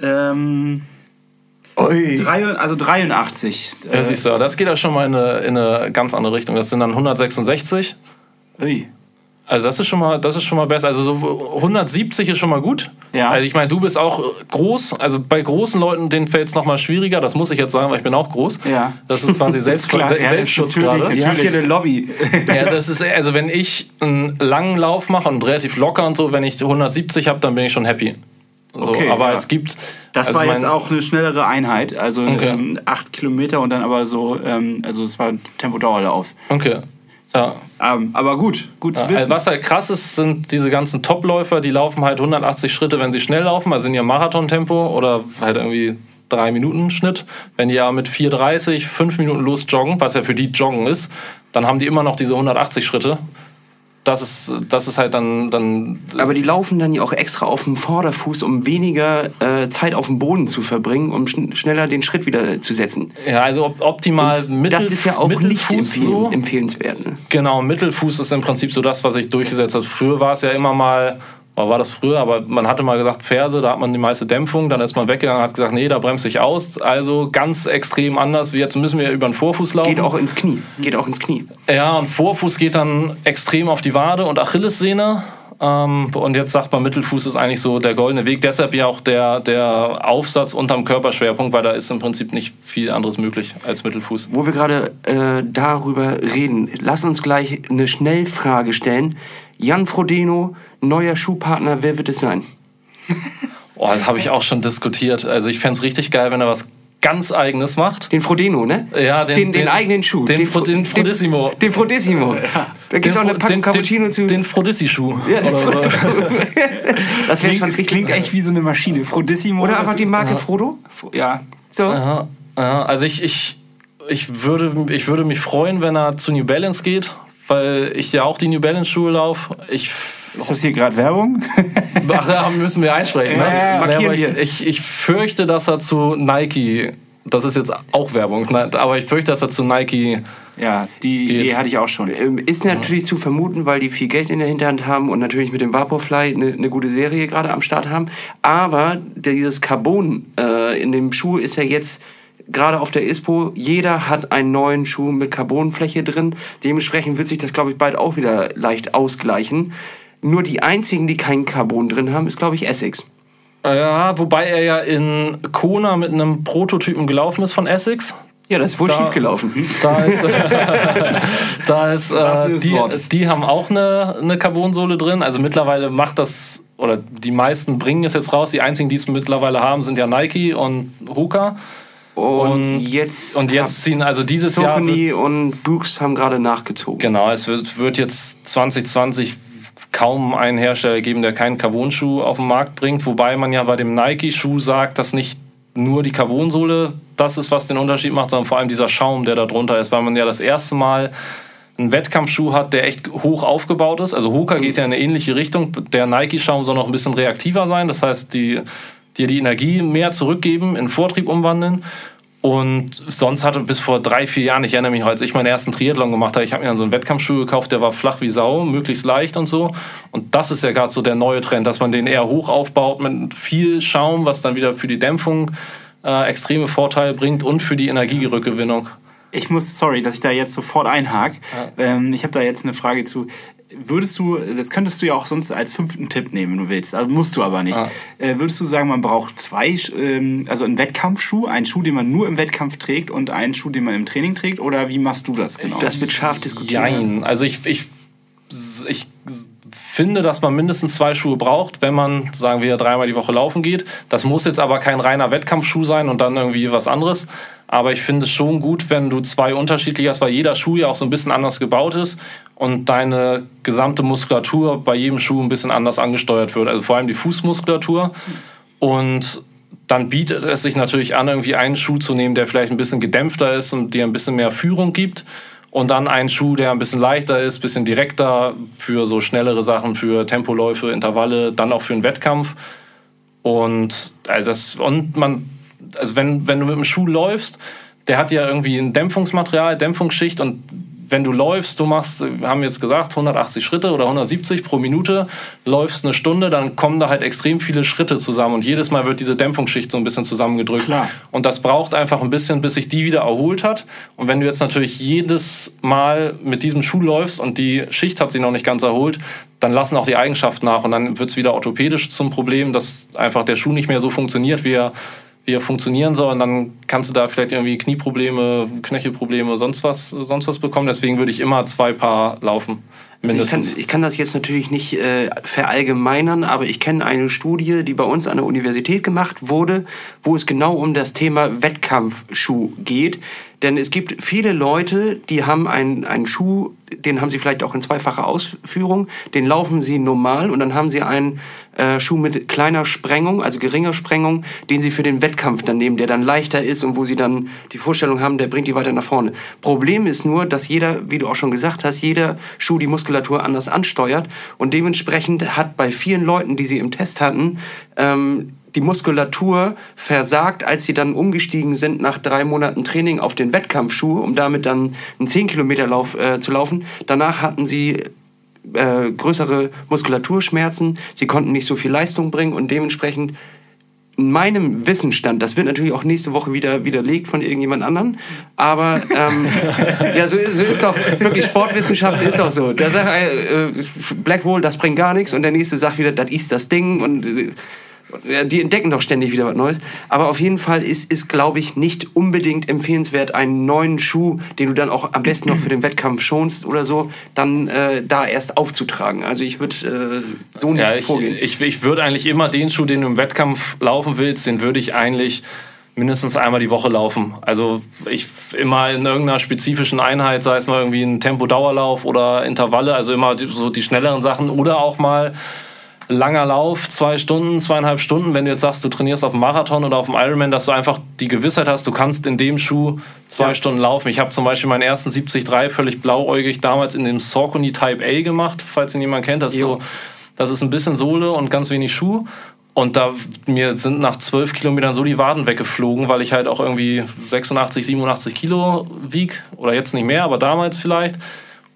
Ähm, drei, also 83. Ja, Äh, siehst du, das geht ja schon mal in eine, in eine ganz andere Richtung. Das sind dann 166. ui. Also das ist schon mal, das ist schon mal besser. Also so 170 ist schon mal gut. Ja. Also ich meine, du bist auch groß. Also bei großen Leuten, denen fällt es noch mal schwieriger. Das muss ich jetzt sagen, weil ich bin auch groß. Ja. Das ist quasi Selbst, Klar, Se ja, Selbstschutz natürlich. gerade. Ihr habt hier eine Lobby. Ja, das ist also wenn ich einen langen Lauf mache und relativ locker und so, wenn ich 170 habe, dann bin ich schon happy. So, Okay, aber ja. es gibt Das also war jetzt auch eine schnellere Einheit, also Okay. ähm, acht Kilometer und dann aber so, ähm, also es war Tempodauerlauf. okay. Ja. Ähm, aber gut, gut zu wissen. also was halt krass ist, sind diese ganzen Topläufer, die laufen halt 180 Schritte, wenn sie schnell laufen, also in ihrem Marathontempo oder halt irgendwie drei Minuten Schnitt. Wenn die ja mit 4,30, fünf Minuten los joggen, was ja für die Joggen ist, dann haben die immer noch diese 180 Schritte. Das ist, das ist halt dann, dann Aber die laufen dann ja auch extra auf dem Vorderfuß, um weniger äh, Zeit auf dem Boden zu verbringen, um schn schneller den Schritt wieder zu setzen. ja, also op optimal Mittel, Das ist ja auch nicht Mittelfuß empfehlen, so. empfehlenswert. Ne? Genau, Mittelfuß ist im Prinzip so das, was sich durchgesetzt hat. Früher war es ja immer mal, war das früher, aber man hatte mal gesagt, Ferse, da hat man die meiste Dämpfung, dann ist man weggegangen und hat gesagt, nee, da bremse ich aus. Also ganz extrem anders, wie jetzt müssen wir über den Vorfuß laufen. Geht auch ins Knie. Geht auch ins Knie. Ja, und Vorfuß geht dann extrem auf die Wade und Achillessehne. Ähm, und jetzt sagt man, Mittelfuß ist eigentlich so der goldene Weg. Deshalb ja auch der, der Aufsatz unterm Körperschwerpunkt, weil da ist im Prinzip nicht viel anderes möglich als Mittelfuß. Wo wir gerade äh, darüber reden, lass uns gleich eine Schnellfrage stellen. Jan Frodeno, neuer Schuhpartner, wer wird es sein? Oh, das habe ich auch schon diskutiert. Also ich fände es richtig geil, wenn er was ganz Eigenes macht. Den Frodeno, ne? Ja, den, den, den, eigenen Schuh. Den, Fro- Fro- den Frodissimo. Den, den Frodissimo. Da gibt es auch eine Packung Cappuccino den, zu. Den Frodissi-Schuh. Ja, den das wäre schon das richtig. klingt echt wie so eine Maschine. Frodissimo. Oder einfach die Marke Frodo. Ja. So. Aha, aha. Also ich, ich, ich, würde, ich würde mich freuen, wenn er zu New Balance geht, weil ich ja auch die New Balance Schuhe laufe. Ich Ist das hier gerade Werbung? Ach, da müssen wir einsprechen. Ne? Ja, aber ich, ich, ich fürchte, dass er zu Nike, das ist jetzt auch Werbung, ne? aber ich fürchte, dass er zu Nike, Ja, die Geht. Idee hatte ich auch schon. Ähm, Ist natürlich zu vermuten, weil die viel Geld in der Hinterhand haben und natürlich mit dem Vaporfly eine, eine gute Serie gerade am Start haben. Aber dieses Carbon äh, in dem Schuh ist ja jetzt gerade auf der ISPO. Jeder hat einen neuen Schuh mit Carbonfläche drin. Dementsprechend wird sich das, glaube ich, bald auch wieder leicht ausgleichen. Nur die einzigen, die kein Carbon drin haben, ist, glaube ich, Essex. äh, ja, wobei er ja in Kona mit einem Prototypen gelaufen ist von Essex. Ja, das ist wohl Da- schiefgelaufen. Da ist, da ist, äh, die, die haben auch eine, eine Carbonsohle drin. Also mittlerweile macht das, oder die meisten bringen es jetzt raus. Die einzigen, die es mittlerweile haben, sind ja Nike und Hoka. Und, Und- jetzt, Und jetzt ziehen, also dieses Jahr. Saucony wird- und Brooks haben gerade nachgezogen. Genau, es wird, wird jetzt 2020 kaum einen Hersteller geben, der keinen Carbon-Schuh auf den Markt bringt. Wobei man ja bei dem Nike-Schuh sagt, dass nicht nur die Carbonsohle das ist, was den Unterschied macht, sondern vor allem dieser Schaum, der da drunter ist, weil man ja das erste Mal einen Wettkampfschuh hat, der echt hoch aufgebaut ist. Also Hoka geht ja in eine ähnliche Richtung. Der Nike-Schaum soll noch ein bisschen reaktiver sein. Das heißt, die, dir die Energie mehr zurückgeben, in Vortrieb umwandeln. Und sonst hatte bis vor drei, vier Jahren, ich erinnere mich, als ich meinen ersten Triathlon gemacht habe, ich habe mir dann so einen Wettkampfschuh gekauft, der war flach wie Sau, möglichst leicht und so. Und das ist ja gerade so der neue Trend, dass man den eher hoch aufbaut mit viel Schaum, was dann wieder für die Dämpfung äh, extreme Vorteile bringt und für die Energierückgewinnung. Ich muss, sorry, dass ich da jetzt sofort einhake. Ähm, ich habe da jetzt eine Frage zu. Würdest du, das könntest du ja auch sonst als fünften Tipp nehmen, wenn du willst, also musst du aber nicht. Ah. Äh, würdest du sagen, man braucht zwei, ähm, also einen Wettkampfschuh, einen Schuh, den man nur im Wettkampf trägt und einen Schuh, den man im Training trägt? Oder wie machst du das genau? Das wird scharf diskutiert. Jein. Also ich, ich, ich finde, dass man mindestens zwei Schuhe braucht, wenn man, sagen wir, dreimal die Woche laufen geht. Das muss jetzt aber kein reiner Wettkampfschuh sein und dann irgendwie was anderes. Aber ich finde es schon gut, wenn du zwei unterschiedliche hast, weil jeder Schuh ja auch so ein bisschen anders gebaut ist und deine gesamte Muskulatur bei jedem Schuh ein bisschen anders angesteuert wird. Also vor allem die Fußmuskulatur. Und dann bietet es sich natürlich an, irgendwie einen Schuh zu nehmen, der vielleicht ein bisschen gedämpfter ist und dir ein bisschen mehr Führung gibt. Und dann einen Schuh, der ein bisschen leichter ist, ein bisschen direkter für so schnellere Sachen, für Tempoläufe, Intervalle, dann auch für einen Wettkampf. Und, also das, und man, also wenn, wenn du mit dem Schuh läufst, der hat ja irgendwie ein Dämpfungsmaterial, Dämpfungsschicht und wenn du läufst, du machst, wir haben jetzt gesagt, 180 Schritte oder 170 pro Minute, läufst eine Stunde, dann kommen da halt extrem viele Schritte zusammen und jedes Mal wird diese Dämpfungsschicht so ein bisschen zusammengedrückt. Klar. Und das braucht einfach ein bisschen, bis sich die wieder erholt hat. Und wenn du jetzt natürlich jedes Mal mit diesem Schuh läufst und die Schicht hat sich noch nicht ganz erholt, dann lassen auch die Eigenschaften nach und dann wird es wieder orthopädisch zum Problem, dass einfach der Schuh nicht mehr so funktioniert, wie er wie er funktionieren soll. Und dann kannst du da vielleicht irgendwie Knieprobleme, Knöchelprobleme, sonst was, sonst was bekommen. Deswegen würde ich immer zwei Paar laufen. Also ich, kann, Mindestens. ich kann das jetzt natürlich nicht äh, verallgemeinern, aber ich kenne eine Studie, die bei uns an der Universität gemacht wurde, wo es genau um das Thema Wettkampfschuh geht. Denn es gibt viele Leute, die haben einen, einen Schuh, den haben sie vielleicht auch in zweifacher Ausführung, den laufen sie normal und dann haben sie einen äh, Schuh mit kleiner Sprengung, also geringer Sprengung, den sie für den Wettkampf dann nehmen, der dann leichter ist und wo sie dann die Vorstellung haben, der bringt die weiter nach vorne. Problem ist nur, dass jeder, wie du auch schon gesagt hast, jeder Schuh die Muskulatur anders ansteuert und dementsprechend hat bei vielen Leuten, die sie im Test hatten, ähm, die Muskulatur versagt, als sie dann umgestiegen sind nach drei Monaten Training auf den Wettkampfschuh, um damit dann einen 10-Kilometer-Lauf äh, zu laufen. Danach hatten sie äh, größere Muskulaturschmerzen, sie konnten nicht so viel Leistung bringen und dementsprechend in meinem Wissensstand, das wird natürlich auch nächste Woche wieder widerlegt von irgendjemand anderen, aber ähm, ja, so ist, so ist doch wirklich Sportwissenschaft ist doch so. Da sagt äh, Blackwall, das bringt gar nichts und der nächste sagt wieder, das ist das Ding und äh, die entdecken doch ständig wieder was Neues. Aber auf jeden Fall ist, ist glaube ich, nicht unbedingt empfehlenswert, einen neuen Schuh, den du dann auch am besten noch für den Wettkampf schonst oder so, dann äh, da erst aufzutragen. Also ich würde äh, so nicht Ja, ich, vorgehen. ich, ich würde eigentlich immer den Schuh, den du im Wettkampf laufen willst, den würde ich eigentlich mindestens einmal die Woche laufen. Also ich immer in irgendeiner spezifischen Einheit, sei es mal irgendwie ein Tempo-Dauerlauf oder Intervalle, also immer so die schnelleren Sachen oder auch mal langer Lauf, zwei Stunden, zweieinhalb Stunden, wenn du jetzt sagst, du trainierst auf dem Marathon oder auf dem Ironman, dass du einfach die Gewissheit hast, du kannst in dem Schuh zwei Ja. Stunden laufen. Ich habe zum Beispiel meinen ersten 73 völlig blauäugig damals in dem Saucony Type A gemacht, falls ihn jemand kennt. Das ist, so, das ist ein bisschen Sohle und ganz wenig Schuh. Und da mir sind nach zwölf Kilometern so die Waden weggeflogen, weil ich halt auch irgendwie 86, 87 Kilo wieg. Oder jetzt nicht mehr, aber damals vielleicht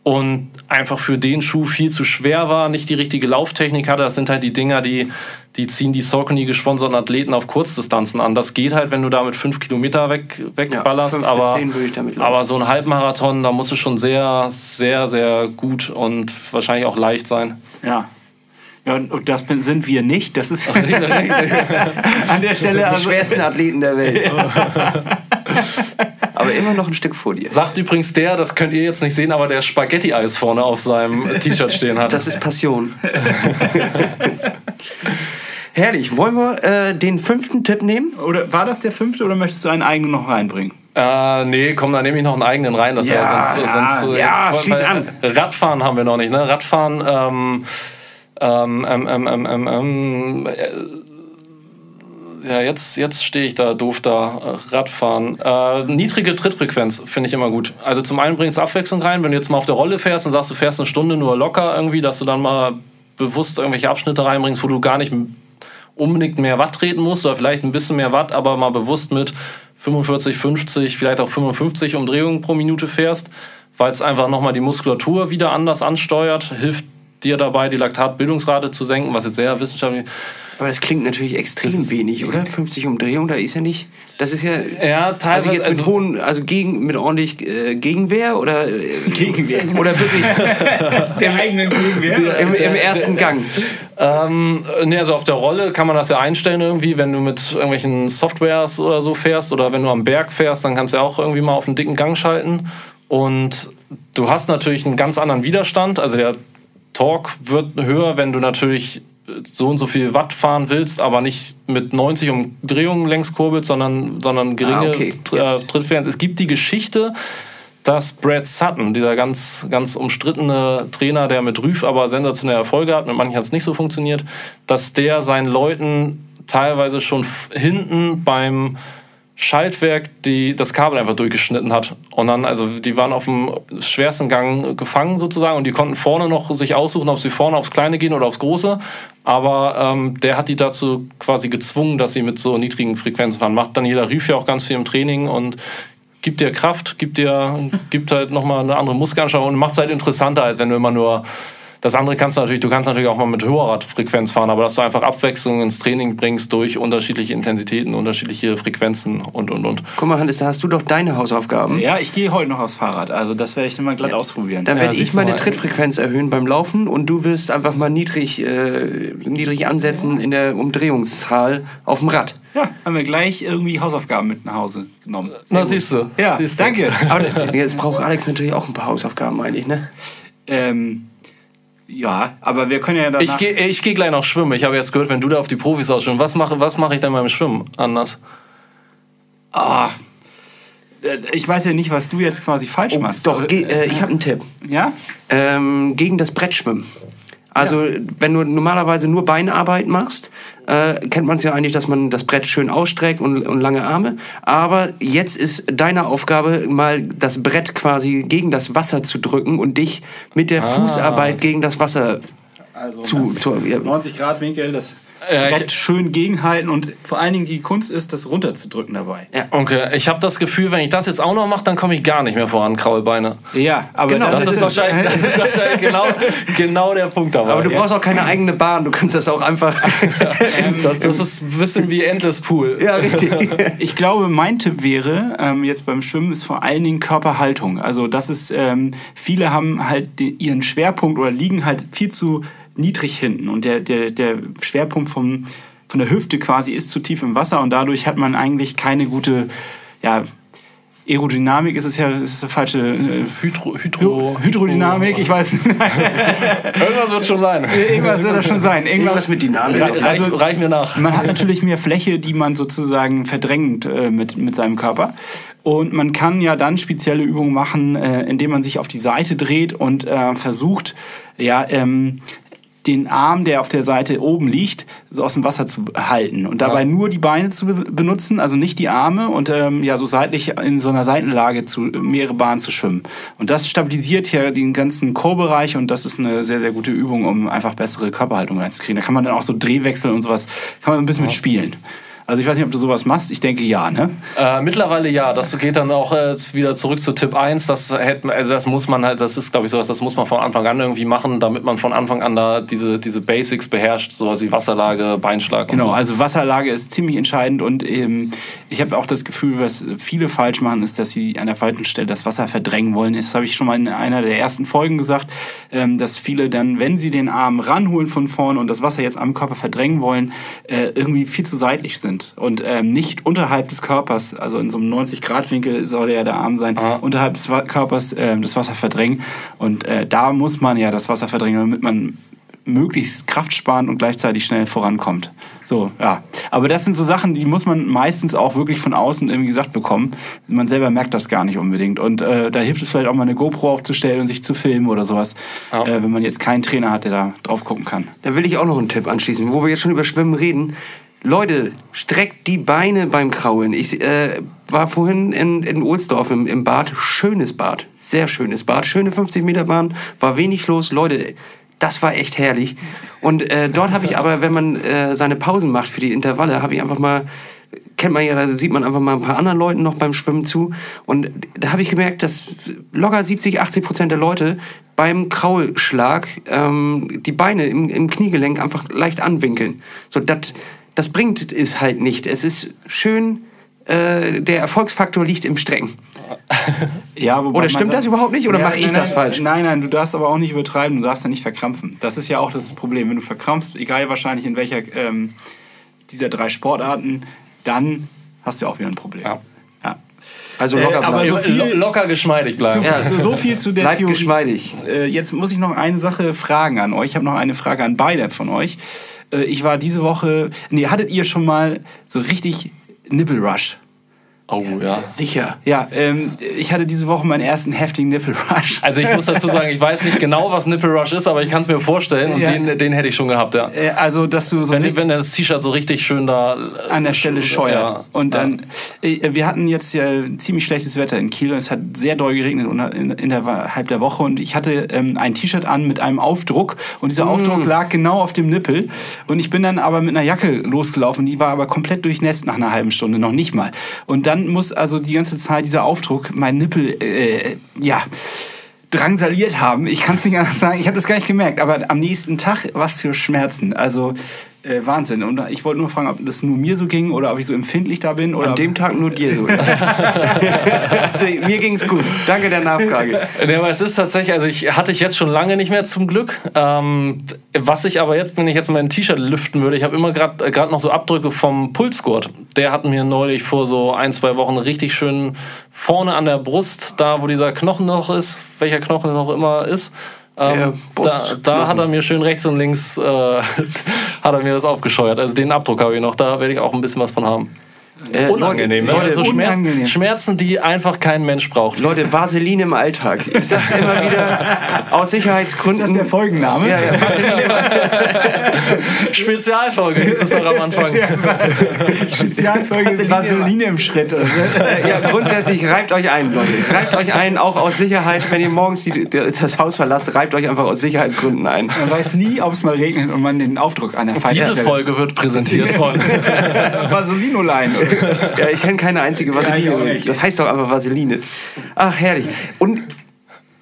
und einfach für den Schuh viel zu schwer war, nicht die richtige Lauftechnik hatte. Das sind halt die Dinger, die, die ziehen die Saucony gesponserten Athleten auf Kurzdistanzen an. Das geht halt, wenn du damit fünf Kilometer weg, wegballerst, bis aber, aber so ein Halbmarathon, da musst du schon sehr, sehr, sehr gut und wahrscheinlich auch leicht sein. Ja. Ja, und und das sind wir nicht. Das ist an der Stelle. die Also, schwersten Athleten der Welt. aber immer noch ein Stück vor dir. Sagt übrigens der, das könnt ihr jetzt nicht sehen, aber der Spaghetti-Eis vorne auf seinem T-Shirt stehen hat. Das ist Passion. Herrlich. Wollen wir äh, den fünften Tipp nehmen? oder war das der fünfte oder möchtest du einen eigenen noch reinbringen? Äh, nee, komm, da nehme ich noch einen eigenen rein. Das Ja, ja, sonst, ja, sonst, ja, jetzt- schließ weil- an. Radfahren haben wir noch nicht, ne? Radfahren, ähm, ähm, ähm, ähm, ähm, ähm, ähm, äh, ja, jetzt, jetzt stehe ich da doof da, äh, Radfahren. Äh, niedrige Trittfrequenz finde ich immer gut. Also zum einen bringt es Abwechslung rein, wenn du jetzt mal auf der Rolle fährst und sagst, du fährst eine Stunde nur locker irgendwie, dass du dann mal bewusst irgendwelche Abschnitte reinbringst, wo du gar nicht unbedingt mehr Watt treten musst oder vielleicht ein bisschen mehr Watt, aber mal bewusst mit 45, 50, vielleicht auch 55 Umdrehungen pro Minute fährst, weil es einfach nochmal die Muskulatur wieder anders ansteuert, hilft dir dabei, die Laktatbildungsrate zu senken, was jetzt sehr wissenschaftlich Aber das klingt natürlich extrem ist- wenig, oder? 50 Umdrehungen, da ist ja nicht. Das ist ja. Ja, Also teilweise. jetzt mit hohen, also gegen, mit ordentlich äh, Gegenwehr oder äh, Gegenwehr. oder wirklich Der eigenen Gegenwehr. im, im ersten Gang. Ähm, nee, also auf der Rolle kann man das ja einstellen irgendwie, wenn du mit irgendwelchen Softwares oder so fährst oder wenn du am Berg fährst, dann kannst du ja auch irgendwie mal auf einen dicken Gang schalten. Und du hast natürlich einen ganz anderen Widerstand. Also der Torque wird höher, wenn du natürlich so und so viel Watt fahren willst, aber nicht mit 90 Umdrehungen längs kurbelst, sondern, sondern geringe Ah, okay. Äh, Trittfrequenz. Es gibt die Geschichte, dass Brad Sutton, dieser ganz, ganz umstrittene Trainer, der mit Rüff aber sensationelle Erfolge hat, mit manchen hat es nicht so funktioniert, dass der seinen Leuten teilweise schon hinten beim Schaltwerk die, das Kabel einfach durchgeschnitten hat. Und dann, also die waren auf dem schwersten Gang gefangen sozusagen und die konnten vorne noch sich aussuchen, ob sie vorne aufs Kleine gehen oder aufs Große. Aber ähm, der hat die dazu quasi gezwungen, dass sie mit so niedrigen Frequenzen fahren. Macht Daniela Rüff ja auch ganz viel im Training und gibt dir Kraft, gibt dir, gibt halt nochmal eine andere Muskelanschauung und macht es halt interessanter, als wenn du immer nur. Das andere kannst du natürlich, du kannst natürlich auch mal mit höherer Frequenz fahren, aber dass du einfach Abwechslung ins Training bringst durch unterschiedliche Intensitäten, unterschiedliche Frequenzen und und und. Guck mal, Hannes, da hast du doch deine Hausaufgaben. Ja, ich gehe heute noch aufs Fahrrad. Also das werde ich dann mal glatt ausprobieren. Dann Ja, werde ich siehst du meine mal. Trittfrequenz erhöhen beim Laufen und du wirst einfach mal niedrig, äh, niedrig ansetzen in der Umdrehungszahl auf dem Rad. Ja, haben wir gleich irgendwie Hausaufgaben mit nach Hause genommen. Sehr Na, gut. siehst du. Ja, Siehst du. danke. Aber jetzt braucht Alex natürlich auch ein paar Hausaufgaben, meine ich, ne? Ähm, ja, aber wir können ja danach... Ich gehe ich geh gleich noch schwimmen. Ich habe jetzt gehört, wenn du da auf die Profis ausschwimmen, was mache was mach ich denn beim Schwimmen anders? Ah, äh, ich weiß ja nicht, was du jetzt quasi falsch machst. Doch, äh, ich habe einen Tipp. Ja? Ähm, gegen das Brett schwimmen. Also, wenn du normalerweise nur Beinarbeit machst, äh, kennt man es ja eigentlich, dass man das Brett schön ausstreckt und, und lange Arme. Aber jetzt ist deine Aufgabe, mal das Brett quasi gegen das Wasser zu drücken und dich mit der Fußarbeit gegen das Wasser Also zu. zu ja. 90 Grad Winkel, das Ja, Brett ich- schön gegenhalten und vor allen Dingen die Kunst ist, das runterzudrücken dabei. Okay, ich habe das Gefühl, wenn ich das jetzt auch noch mache, dann komme ich gar nicht mehr voran, Kraulbeine. Ja, aber Genau, Das ist, wahrscheinlich, das ist wahrscheinlich genau, genau der Punkt dabei. Aber du brauchst auch keine eigene Bahn, du kannst das auch einfach. das, das ist ein bisschen wie Endless Pool. ja, richtig. Ich glaube, mein Tipp wäre, ähm, jetzt beim Schwimmen, ist vor allen Dingen Körperhaltung. Also das ist, ähm, viele haben halt den, ihren Schwerpunkt oder liegen halt viel zu niedrig hinten. Und der, der, der Schwerpunkt vom, von der Hüfte quasi ist zu tief im Wasser und dadurch hat man eigentlich keine gute, ja, Aerodynamik ist es ja, ist der falsche äh, Hydro, Hydro, Hydrodynamik, ich weiß nicht. Irgendwas wird schon sein. Irgendwas soll das schon sein. Irgendwas mit Dynamik. Reich, Also- reich mir nach. Man hat natürlich mehr Fläche, die man sozusagen verdrängt äh, mit, mit seinem Körper. Und man kann ja dann spezielle Übungen machen, äh, indem man sich auf die Seite dreht und äh, versucht, ja, ähm, den Arm, der auf der Seite oben liegt, so aus dem Wasser zu halten und dabei Ja. nur die Beine zu be benutzen, also nicht die Arme und ähm, ja so seitlich in so einer Seitenlage zu mehrere Bahnen zu schwimmen. Und das stabilisiert ja den ganzen Chorbereich und das ist eine sehr sehr gute Übung, um einfach bessere Körperhaltung reinzukriegen. Da kann man dann auch so Drehwechsel und sowas kann man ein bisschen mit spielen. Also ich weiß nicht, ob du sowas machst. Ich denke ja, ne? Äh, mittlerweile ja, das geht dann auch äh, wieder zurück zu Tipp 1. Das, hätte, also das muss man halt, das ist glaube ich sowas, das muss man von Anfang an irgendwie machen, damit man von Anfang an da diese, diese Basics beherrscht, sowas wie Wasserlage, Beinschlag und Genau, so. also Wasserlage ist ziemlich entscheidend und ähm, ich habe auch das Gefühl, was viele falsch machen, ist, dass sie an der falschen Stelle das Wasser verdrängen wollen. Das habe ich schon mal in einer der ersten Folgen gesagt, ähm, dass viele dann, wenn sie den Arm ranholen von vorne und das Wasser jetzt am Körper verdrängen wollen, äh, irgendwie viel zu seitlich sind und ähm, nicht unterhalb des Körpers, also in so einem 90-Grad-Winkel soll ja der Arm sein, Aha. unterhalb des Körpers ähm, das Wasser verdrängen und äh, da muss man ja das Wasser verdrängen, damit man möglichst kraftsparend und gleichzeitig schnell vorankommt. So, ja. Aber das sind so Sachen, die muss man meistens auch wirklich von außen irgendwie gesagt bekommen. Man selber merkt das gar nicht unbedingt. Und äh, da hilft es vielleicht auch mal eine GoPro aufzustellen und sich zu filmen oder sowas, Ja. äh, wenn man jetzt keinen Trainer hat, der da drauf gucken kann. Da will ich auch noch einen Tipp anschließen, wo wir jetzt schon über Schwimmen reden. Leute, streckt die Beine beim Kraulen. Ich äh, war vorhin in, in Ohlsdorf im, im Bad. Schönes Bad. Sehr schönes Bad. Schöne 50 Meter Bahn. War wenig los. Leute, das war echt herrlich. Und äh, dort habe ich aber, wenn man äh, seine Pausen macht für die Intervalle, habe ich einfach mal kennt man ja, da sieht man einfach mal ein paar anderen Leuten noch beim Schwimmen zu. Und da habe ich gemerkt, dass locker 70, 80 Prozent der Leute beim Kraulschlag ähm, die Beine im, im Kniegelenk einfach leicht anwinkeln. So, dat, das bringt es halt nicht. Es ist schön, äh, der Erfolgsfaktor liegt im Strecken. Ja, Oder stimmt das überhaupt nicht? Oder Ja, mache ich nein, das falsch? Nein, nein, du darfst aber auch nicht übertreiben, du darfst ja nicht verkrampfen. Das ist ja auch das Problem. Wenn du verkrampfst, egal wahrscheinlich in welcher ähm, dieser drei Sportarten, dann hast du auch wieder ein Problem. Ja. Ja. Also Äh, locker aber bleiben. so viel- Lo- locker geschmeidig Zu, bleiben. Ja. So viel zu der Bleibt Theorie. geschmeidig. Äh, jetzt muss ich noch eine Sache fragen an euch. Ich habe noch eine Frage an beide von euch. Äh, ich war diese Woche. Nee, hattet ihr schon mal so richtig Nippelrush? Oh ja. Sicher. Ja, ähm, ich hatte diese Woche meinen ersten heftigen Nippelrush. Also ich muss dazu sagen, ich weiß nicht genau, was Nipple Rush ist, aber ich kann es mir vorstellen und Ja. den, den hätte ich schon gehabt, ja. Äh, also, dass du so Wenn, wenn das T-Shirt so richtig schön da äh, an der Stelle scheuert. Ja. Und dann, äh, wir hatten jetzt ja ziemlich schlechtes Wetter in Kiel. Es hat sehr doll geregnet innerhalb der Woche. Und ich hatte ähm, ein T-Shirt an mit einem Aufdruck. Und dieser Aufdruck lag genau auf dem Nippel. Und ich bin dann aber mit einer Jacke losgelaufen. Die war aber komplett durchnässt nach einer halben Stunde, noch nicht mal. Und dann muss also die ganze Zeit dieser Aufdruck mein Nippel, äh, ja drangsaliert haben. Ich kann es nicht anders sagen. Ich habe das gar nicht gemerkt. Aber am nächsten Tag, was für Schmerzen. Also äh, Wahnsinn. Und ich wollte nur fragen, ob das nur mir so ging oder ob ich so empfindlich da bin. Oder An dem Tag nur dir so. also, mir ging's gut. Danke der Nachfrage. Ja, aber es ist tatsächlich, also ich hatte ich jetzt schon lange nicht mehr zum Glück. Ähm, was ich aber jetzt, wenn ich jetzt mein T-Shirt lüften würde, ich habe immer gerade gerade noch so Abdrücke vom Pulsgurt. Der hat mir neulich vor so ein, zwei Wochen richtig schön vorne an der Brust, da wo dieser Knochen noch ist, welcher Knochen noch immer ist. Ähm, da, da hat er mir schön rechts und links äh, hat er mir das aufgescheuert. Also den Abdruck habe ich noch, da werde ich auch ein bisschen was von haben. Äh, Unangenehm, ne? Leute, Also Leute, Schmerz, unangenehm. Schmerzen, die einfach kein Mensch braucht. Leute, Vaseline im Alltag. Ich sag's immer wieder, aus Sicherheitsgründen. ist das der Folgenname? Ja, ja, Vaseline. Spezialfolge hieß es doch am Anfang. Spezialfolge Vaseline im Schritt. Ja, grundsätzlich reibt euch ein, Leute. Reibt euch ein, auch aus Sicherheit. Wenn ihr morgens die, das Haus verlasst, reibt euch einfach aus Sicherheitsgründen ein. Man weiß nie, ob es mal regnet und man den Aufdruck an der Diese Stelle. Folge wird präsentiert von. Vaselinolein. Ja, ich kenne keine einzige Ja, Vaseline. nicht. das heißt doch einfach Vaseline. Ach, herrlich. Und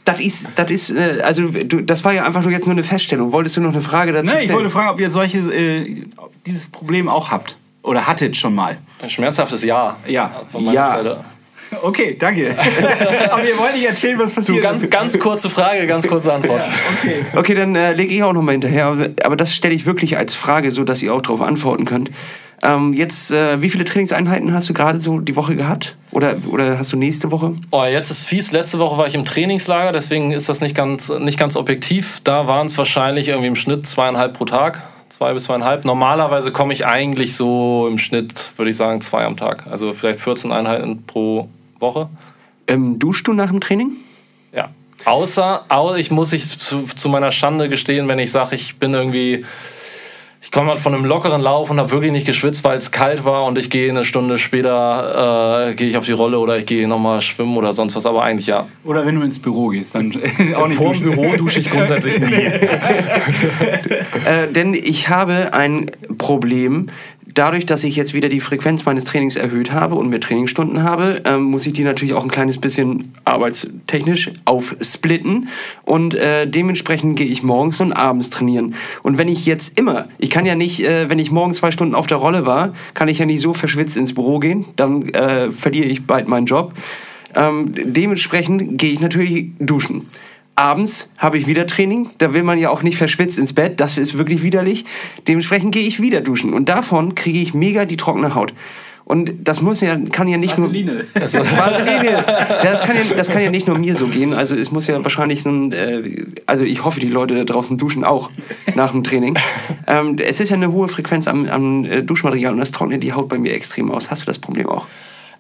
das ist, das ist, äh, also du, das war ja einfach nur jetzt nur eine Feststellung. Wolltest du noch eine Frage dazu Ne, ich wollte fragen, ob ihr solche, äh, dieses Problem auch habt. Oder hattet schon mal. Ein schmerzhaftes Ja. Ja. Von meiner Ja. Stelle. Okay, danke. Aber ihr wollt nicht erzählen, was Du, passiert ganz, ganz kurze Frage, ganz kurze Antwort. Okay. Okay, dann äh, lege ich auch noch mal hinterher. Aber- Aber das stelle ich wirklich als Frage, so dass ihr auch darauf antworten könnt. Ähm, jetzt, äh, wie viele Trainingseinheiten hast du gerade so die Woche gehabt? Oder, oder hast du nächste Woche? Oh, jetzt ist fies. Letzte Woche war ich im Trainingslager, deswegen ist das nicht ganz, nicht ganz objektiv. Da waren es wahrscheinlich irgendwie im Schnitt zweieinhalb pro Tag. Zwei bis zweieinhalb. Normalerweise komme ich eigentlich so im Schnitt, würde ich sagen, zwei am Tag. Also vielleicht 14 Einheiten pro Woche. Ähm, duschst du nach dem Training? Ja. Außer, au- ich muss ich zu, zu meiner Schande gestehen, wenn ich sage, ich bin irgendwie. Ich komme halt von einem lockeren Lauf und habe wirklich nicht geschwitzt, weil es kalt war und ich gehe eine Stunde später äh, gehe ich auf die Rolle oder ich gehe nochmal schwimmen oder sonst was. Aber eigentlich ja. Oder wenn du ins Büro gehst, dann auch nicht Vor dem. Büro dusche ich grundsätzlich nie. Äh, denn ich habe ein Problem. Dadurch, dass ich jetzt wieder die Frequenz meines Trainings erhöht habe und mehr Trainingsstunden habe, ähm, muss ich die natürlich auch ein kleines bisschen arbeitstechnisch aufsplitten. Und äh, dementsprechend gehe ich morgens und abends trainieren. Und wenn ich jetzt immer, ich kann ja nicht, äh, wenn ich morgens zwei Stunden auf der Rolle war, kann ich ja nicht so verschwitzt ins Büro gehen. Dann äh, verliere ich bald meinen Job. Ähm, dementsprechend gehe ich natürlich duschen. Abends habe ich wieder Training. Da will man ja auch nicht verschwitzt ins Bett. Das ist wirklich widerlich. Dementsprechend gehe ich wieder duschen. Und davon kriege ich mega die trockene Haut. Und das muss ja, kann ja nicht Vaseline. nur. Vaseline. Ja, das, kann ja, das kann ja nicht nur mir so gehen. Also es muss ja wahrscheinlich so ein. Äh, also ich hoffe, die Leute da draußen duschen auch nach dem Training. Ähm, es ist ja eine hohe Frequenz am, am äh, Duschmaterial und das trocknet die Haut bei mir extrem aus. Hast du das Problem auch?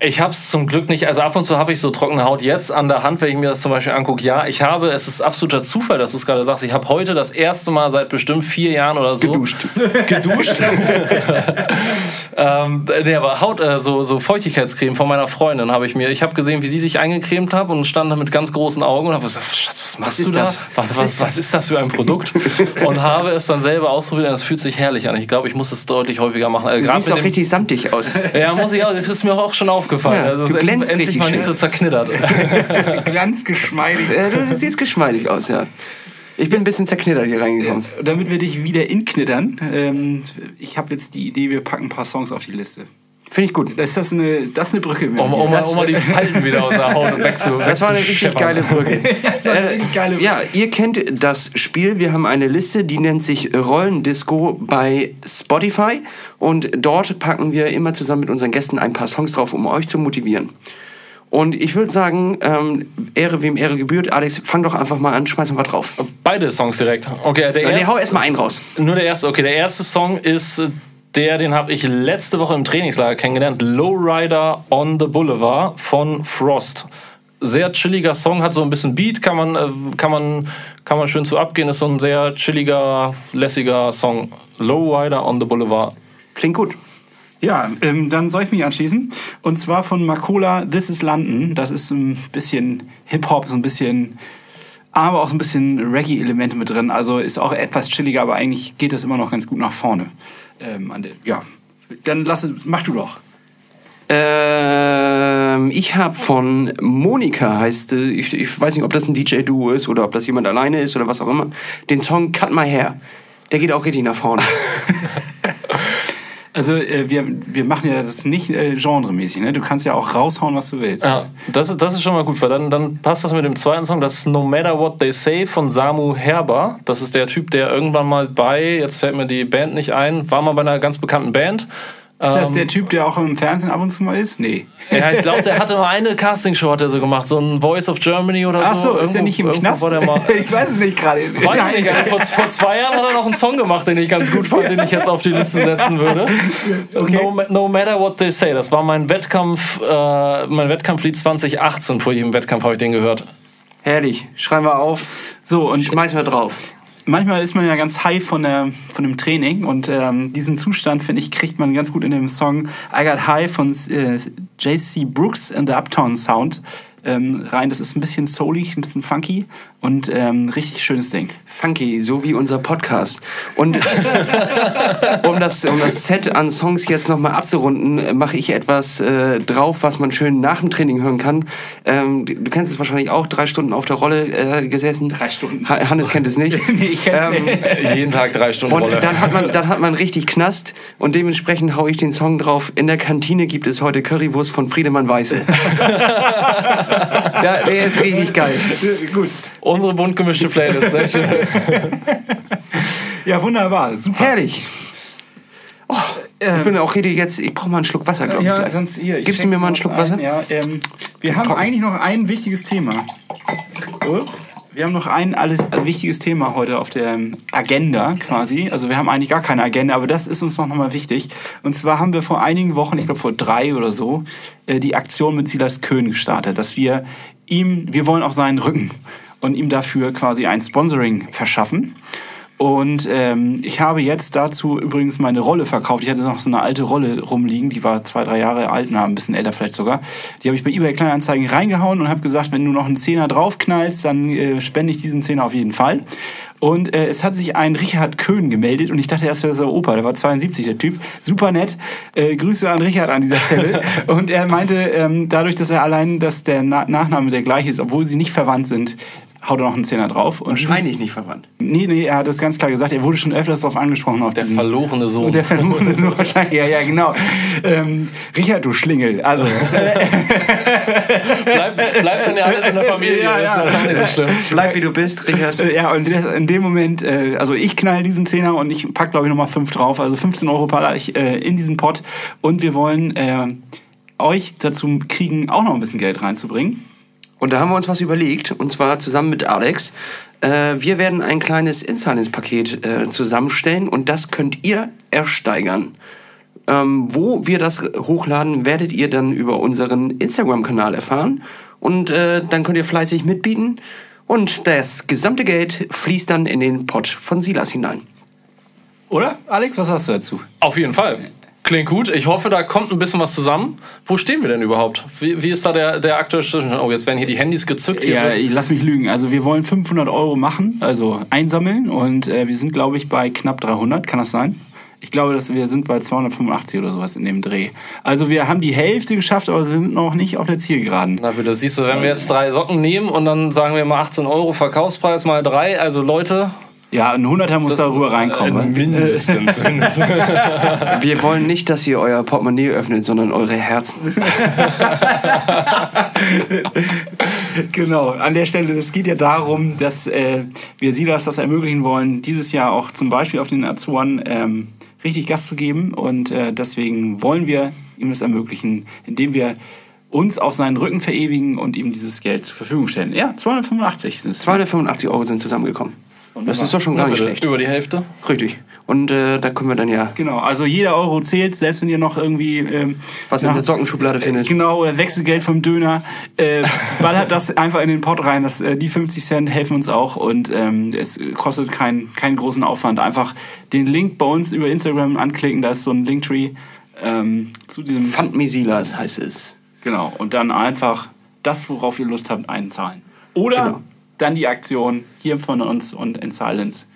Ich habe es zum Glück nicht. Also ab und zu habe ich so trockene Haut jetzt an der Hand, wenn ich mir das zum Beispiel angucke. Ja, ich habe, es ist absoluter Zufall, dass du es gerade sagst. Ich habe heute das erste Mal seit bestimmt vier Jahren oder so Geduscht. geduscht. ähm, nee, aber Haut, äh, so, so Feuchtigkeitscreme von meiner Freundin habe ich mir. Ich habe gesehen, wie sie sich eingecremt hat und stand da mit ganz großen Augen und habe gesagt, Schatz, was machst ist du da? das? Was, was, was ist das für ein Produkt? und habe es dann selber ausprobiert und es fühlt sich herrlich an. Ich glaube, ich muss es deutlich häufiger machen. Also Du siehst dem- richtig samtig aus. ja, muss ich auch. Das ist mir auch schon aufgefallen. Ja, also du glänzt endlich richtig mal nicht so zerknittert. Ganz geschmeidig. Äh, du, du siehst geschmeidig aus, ja. Ich bin ein bisschen zerknittert hier reingekommen. Damit wir dich wieder inknittern, ähm, ich habe jetzt die Idee, wir packen ein paar Songs auf die Liste. Finde ich gut. Ist das eine, ist das eine Brücke? Um, um, mal- um mal die Falten wieder aus der Haut wegzu. Das war eine richtig geile Brücke. das war eine richtig geile Ja, ihr kennt das Spiel. Wir haben eine Liste, die nennt sich Rollendisco bei Spotify. Und dort packen wir immer zusammen mit unseren Gästen ein paar Songs drauf, um euch zu motivieren. Und ich würde sagen, ähm, Ehre wem Ehre gebührt. Alex, fang doch einfach mal an, schmeiß mal was drauf. Beide Songs direkt. Okay, der Nee, erste, hau erst mal einen raus. nur der erste. Okay, der erste Song ist äh, der, den habe ich letzte Woche im Trainingslager kennengelernt. Lowrider on the Boulevard von Frost. Sehr chilliger Song, hat so ein bisschen Beat, kann man, äh, kann man, kann man schön zu abgehen. Ist so ein sehr chilliger, lässiger Song. Lowrider on the Boulevard. Klingt gut. Ja, ähm, dann soll ich mich anschließen. Und zwar von Makola This is London. Das ist ein bisschen Hip-Hop, so ein bisschen, aber auch so ein bisschen Reggae-Elemente mit drin. Also ist auch etwas chilliger, aber eigentlich geht das immer noch ganz gut nach vorne. Ähm, an der, ja, dann lass, mach du doch. Ähm, ich habe von Monika, heißt, äh, ich, ich weiß nicht, ob das ein DJ-Duo ist oder ob das jemand alleine ist oder was auch immer, den Song Cut My Hair. Der geht auch richtig nach vorne. Also äh, wir, wir machen ja das nicht äh, genremäßig. Ne? Du kannst ja auch raushauen, was du willst. Ja, das, ist- das ist schon mal gut, weil dann, dann passt das mit dem zweiten Song. Das ist No Matter What They Say von Samu Herber. Das ist der Typ, der irgendwann mal bei, jetzt fällt mir die Band nicht ein, war mal bei einer ganz bekannten Band. Ist das Ähm, der Typ, der auch im Fernsehen ab und zu mal ist? Nee. Ja, ich glaube, der hatte mal eine Castingshow hat er so gemacht, so ein Voice of Germany oder Ach so. so, ist er Irgendwo- nicht im irgendwo Knast? Mal, ich weiß es nicht gerade. Weiß ich nicht, also vor, vor zwei Jahren hat er noch einen Song gemacht, den ich ganz gut fand, den ich jetzt auf die Liste setzen würde. No, ma- no Matter What They Say, das war mein Wettkampf, äh, mein Wettkampflied 2018. Vor jedem Wettkampf habe ich den gehört. Herrlich. Schreiben wir auf. So, und Schmeißen wir drauf. Manchmal ist man ja ganz high von, der, von dem Training und ähm, diesen Zustand, finde ich, kriegt man ganz gut in dem Song I Got High von äh, JC Brooks and the Uptown Sound ähm, rein. Das ist ein bisschen soulig, ein bisschen funky und ähm, richtig schönes Ding. Funky, so wie unser Podcast. Und um, das, um das Set an Songs jetzt nochmal abzurunden, äh, mache ich etwas äh, drauf, was man schön nach dem Training hören kann. Ähm, du kennst es wahrscheinlich auch, drei Stunden auf der Rolle äh, gesessen. Drei Stunden. Ha Hannes kennt es nicht. Nee, ich kenn's Ähm, nicht. Jeden Tag drei Stunden Und Rolle. dann hat, man, dann hat man richtig Knast und dementsprechend haue ich den Song drauf. In der Kantine gibt es heute Currywurst von Friedemann Weiße. ja, der ist richtig geil. Gut. Unsere bunt gemischte Playlist. Sehr schön. Ja, wunderbar. Super. Herrlich. Oh, ich bin auch richtig jetzt, ich brauche mal einen Schluck Wasser, glaube ich. Ja, sonst hier. ich Gibst du mir mal einen Schluck ein. Wasser? Ja, ähm, wir haben trocken. eigentlich noch ein wichtiges Thema. Wir haben noch ein alles ein wichtiges Thema heute auf der Agenda quasi. Also wir haben eigentlich gar keine Agenda, aber das ist uns noch mal wichtig. Und zwar haben wir vor einigen Wochen, ich glaube vor drei oder so, äh, die Aktion mit Silas Köhn gestartet, dass wir ihm, wir wollen auf seinen Rücken und ihm dafür quasi ein Sponsoring verschaffen. Und ähm, ich habe jetzt dazu übrigens meine Rolle verkauft. Ich hatte noch so eine alte Rolle rumliegen, die war zwei, drei Jahre alt, na, ein bisschen älter vielleicht sogar. Die habe ich bei eBay Kleinanzeigen reingehauen und habe gesagt, wenn du noch einen Zehner draufknallst, dann äh, spende ich diesen Zehner auf jeden Fall. Und äh, es hat sich ein Richard Köhn gemeldet und ich dachte erst, wäre der Opa, der war 72, der Typ. Super nett. Äh, Grüße an Richard an dieser Stelle. und er meinte, ähm, dadurch, dass er allein, dass der Na Nachname der gleiche ist, obwohl sie nicht verwandt sind, haut er noch einen Zehner drauf. Und Wahrscheinlich nicht verwandt. Nee, nee, er hat das ganz klar gesagt. Er wurde schon öfters darauf angesprochen. Auf Der diesen- verlorene Sohn. Der verlorene Sohn wahrscheinlich. Ja, ja, genau. Ähm, Richard, du Schlingel. Also, Bleibt bleib denn ja alles in der Familie. Ja, ja. Das ist nicht so schlimm. Bleib wie du bist, Richard. ja, und in dem Moment, äh, also ich knall diesen Zehner und ich pack, glaube ich, nochmal fünf drauf. Also 15 Euro pack ich äh, in diesen Pot. Und wir wollen äh, euch dazu kriegen, auch noch ein bisschen Geld reinzubringen. Und da haben wir uns was überlegt, und zwar zusammen mit Alex. Äh, wir werden ein kleines Insiders-Paket äh, zusammenstellen und das könnt ihr ersteigern. Ähm, wo wir das hochladen, werdet ihr dann über unseren Instagram-Kanal erfahren. Und äh, dann könnt ihr fleißig mitbieten. Und das gesamte Geld fließt dann in den Pott von Silas hinein. Oder? Alex, was hast du dazu? Auf jeden Fall. Klingt gut. Ich hoffe, da kommt ein bisschen was zusammen. Wo stehen wir denn überhaupt? Wie, wie ist da der, der aktuelle Stand? Oh, jetzt werden hier die Handys gezückt. Hier Ja, wird- ich lass mich lügen. Also wir wollen 500 Euro machen, also einsammeln und äh, wir sind, glaube ich, bei knapp 300. Kann das sein? Ich glaube, dass wir sind bei 285 oder sowas in dem Dreh. Also wir haben die Hälfte geschafft, aber wir sind noch nicht auf der Zielgeraden. Na bitte, siehst du, wenn wir jetzt drei Socken nehmen und dann sagen wir mal 18 Euro Verkaufspreis mal drei, also Leute. Ja, ein 100er muss darüber Äh, reinkommen. mindestens. mindestens. Wir wollen nicht, dass ihr euer Portemonnaie öffnet, sondern eure Herzen. Genau, an der Stelle, es geht ja darum, dass äh, wir Silas das ermöglichen wollen, dieses Jahr auch zum Beispiel auf den Azuren ähm, richtig Gas zu geben. Und äh, deswegen wollen wir ihm das ermöglichen, indem wir uns auf seinen Rücken verewigen und ihm dieses Geld zur Verfügung stellen. Ja, 285 sind es. 285 Euro sind zusammengekommen. Das ist doch schon gar nicht schlecht. Über die Hälfte. Richtig. Und äh, da können wir dann ja Genau, also jeder Euro zählt, selbst wenn ihr noch irgendwie... Ähm, was in nach- der Sockenschublade findet. Genau, oder Wechselgeld vom Döner. Äh, ballert das einfach in den Pott rein. Das, äh, die 50 Cent helfen uns auch und ähm, es kostet keinen keinen großen Aufwand. Einfach den Link bei uns über Instagram anklicken, da ist so ein Linktree ähm, zu diesem. Fand me Silas heißt es. Genau, und dann einfach das, worauf ihr Lust habt, einzahlen. Oder Genau. Dann die Aktion hier von uns und in Silence.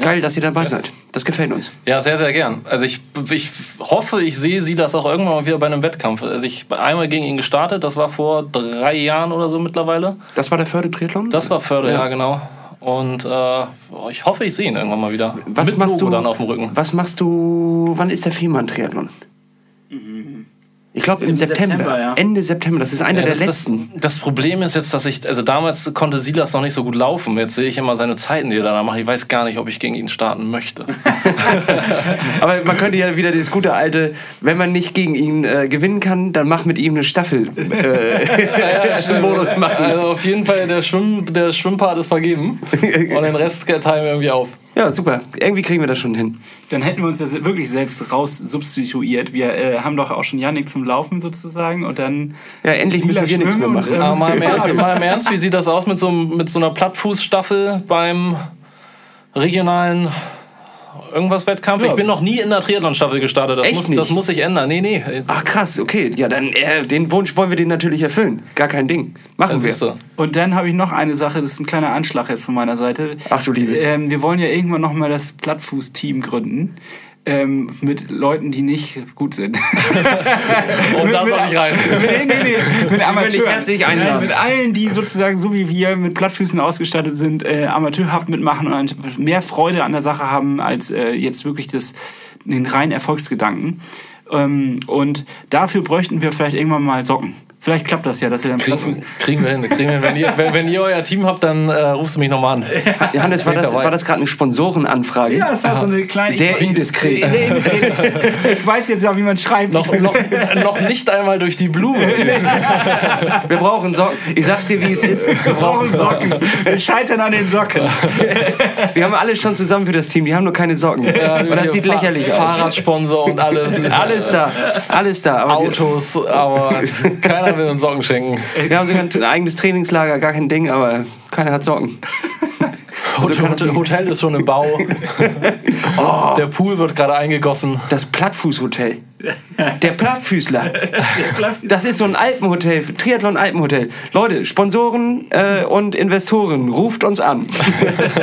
Geil, dass ihr dabei seid. Das gefällt uns. Ja, sehr, sehr gern. Also ich, ich hoffe, ich sehe sie das auch irgendwann mal wieder bei einem Wettkampf. Also ich bin einmal gegen ihn gestartet, das war vor drei Jahren oder so mittlerweile. Das war der Förde Triathlon? Das war Förder, ja, Ja. genau. Und äh, ich hoffe, ich sehe ihn irgendwann mal wieder. Was Mit machst Logo du dann auf dem Rücken. Was machst du? Wann ist der Fehmarn-Triathlon? Ich glaube im Im September. September, ja. Ende September. Das ist einer Ja, der das, das, letzten. das Problem ist jetzt, dass ich, also damals konnte Silas noch nicht so gut laufen. Jetzt sehe ich immer seine Zeiten, die er da macht. Ich weiß gar nicht, ob ich gegen ihn starten möchte. Aber man könnte ja wieder das gute alte, wenn man nicht gegen ihn äh, gewinnen kann, dann mach mit ihm eine Staffel. Äh, Modus machen. Also auf jeden Fall, der, Schwimm, der Schwimmpart ist vergeben. Und den Rest teilen wir irgendwie auf. Ja, super. Irgendwie kriegen wir das schon hin. Dann hätten wir uns das wirklich selbst raus substituiert. Wir äh, haben doch auch schon Janik zum Laufen sozusagen und dann. Ja, endlich müssen wir nichts mehr machen. und, Aber mal im, mal im Ernst, wie sieht das aus mit so, mit so einer Plattfußstaffel beim regionalen irgendwas Wettkampf? Ja. Ich bin noch nie in der Triathlon-Staffel gestartet. Das, Echt muss, nicht? das muss sich ändern. Nee, nee. Ach krass, okay. Ja, dann äh, den Wunsch wollen wir den natürlich erfüllen. Gar kein Ding. Machen Das wir. ist so. Und dann habe ich noch eine Sache, das ist ein kleiner Anschlag jetzt von meiner Seite. Ach du Liebes. Ähm, wir wollen ja irgendwann nochmal das Plattfuß-Team gründen. Ähm, mit Leuten, die nicht gut sind. Und da soll ich rein. nee, nee, nee. Mit Amateuren. Nein, Mit allen, die sozusagen so wie wir mit Plattfüßen ausgestattet sind, äh, amateurhaft mitmachen und mehr Freude an der Sache haben, als äh, jetzt wirklich das, den reinen Erfolgsgedanken. Ähm, und dafür bräuchten wir vielleicht irgendwann mal Socken. Vielleicht klappt das ja, dass ihr dann Kriegen, kriegen wir hin. Kriegen wir hin. Wenn, ihr, wenn, wenn ihr euer Team habt, dann äh, rufst du mich nochmal an. Johannes, war das, war das gerade eine Sponsorenanfrage? Ja, das war so eine kleine. Sehr indiskret. Sehr indiskret. Ich weiß jetzt ja, wie man schreibt. Noch, noch, noch nicht einmal durch die Blume. Wir brauchen Socken. Ich sag's dir, wie es ist. Wir brauchen Socken. Wir scheitern an den Socken. Wir haben alle schon zusammen für das Team. Die haben nur keine Socken. und das sieht Fa- lächerlich aus. Fahrradsponsor und alles. Alles da. Alles da. Aber Autos, aber keiner will uns Socken schenken. wir haben sogar ein eigenes Trainingslager. Gar kein Ding, aber keiner hat Socken. Hotel, Hotel, Hotel ist schon im Bau. Der Pool wird gerade eingegossen. Das Plattfußhotel. Der Plattfüßler. Das ist so ein Alpenhotel, Triathlon-Alpenhotel. Leute, Sponsoren äh, und Investoren, ruft uns an.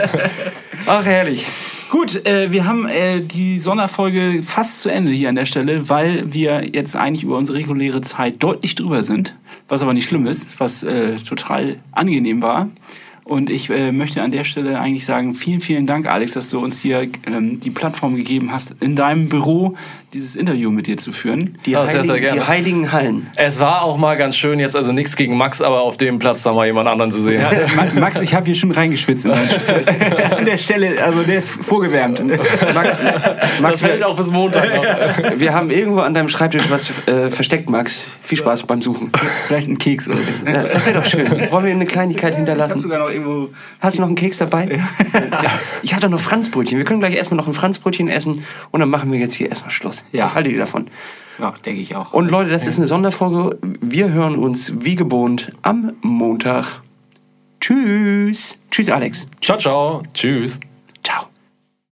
Ach, herrlich. Gut, äh, wir haben äh, die Sonderfolge fast zu Ende hier an der Stelle, weil wir jetzt eigentlich über unsere reguläre Zeit deutlich drüber sind, was aber nicht schlimm ist, was äh, total angenehm war. Und ich äh, möchte an der Stelle eigentlich sagen, vielen, vielen Dank, Alex, dass du uns hier ähm, die Plattform gegeben hast, in deinem Büro dieses Interview mit dir zu führen. Die, Ja, sehr, heiligen, sehr gerne. die heiligen Hallen. Es war auch mal ganz schön, jetzt also nichts gegen Max, aber auf dem Platz da mal jemand anderen zu sehen. Ja, Ma- Max, ich habe hier schon reingeschwitzt. An der Stelle, also der ist vorgewärmt. Max, Das Max fällt wir, auch bis Montag noch. wir haben irgendwo an deinem Schreibtisch was äh, versteckt, Max. Viel Spaß beim Suchen. Vielleicht ein Keks oder so. Ja, das wäre doch schön. Wollen wir eine Kleinigkeit hinterlassen? sogar noch irgendwo. Hast du noch einen Keks dabei? Ja. Ich habe doch noch Franzbrötchen. Wir können gleich erstmal noch ein Franzbrötchen essen und dann machen wir jetzt hier erstmal Schluss. Ja. Was haltet ihr davon? Ja, denke ich auch. Und Leute, das ist eine Sonderfolge. Wir hören uns wie gewohnt am Montag. Tschüss. Tschüss, Alex. Ciao, ciao. Tschüss.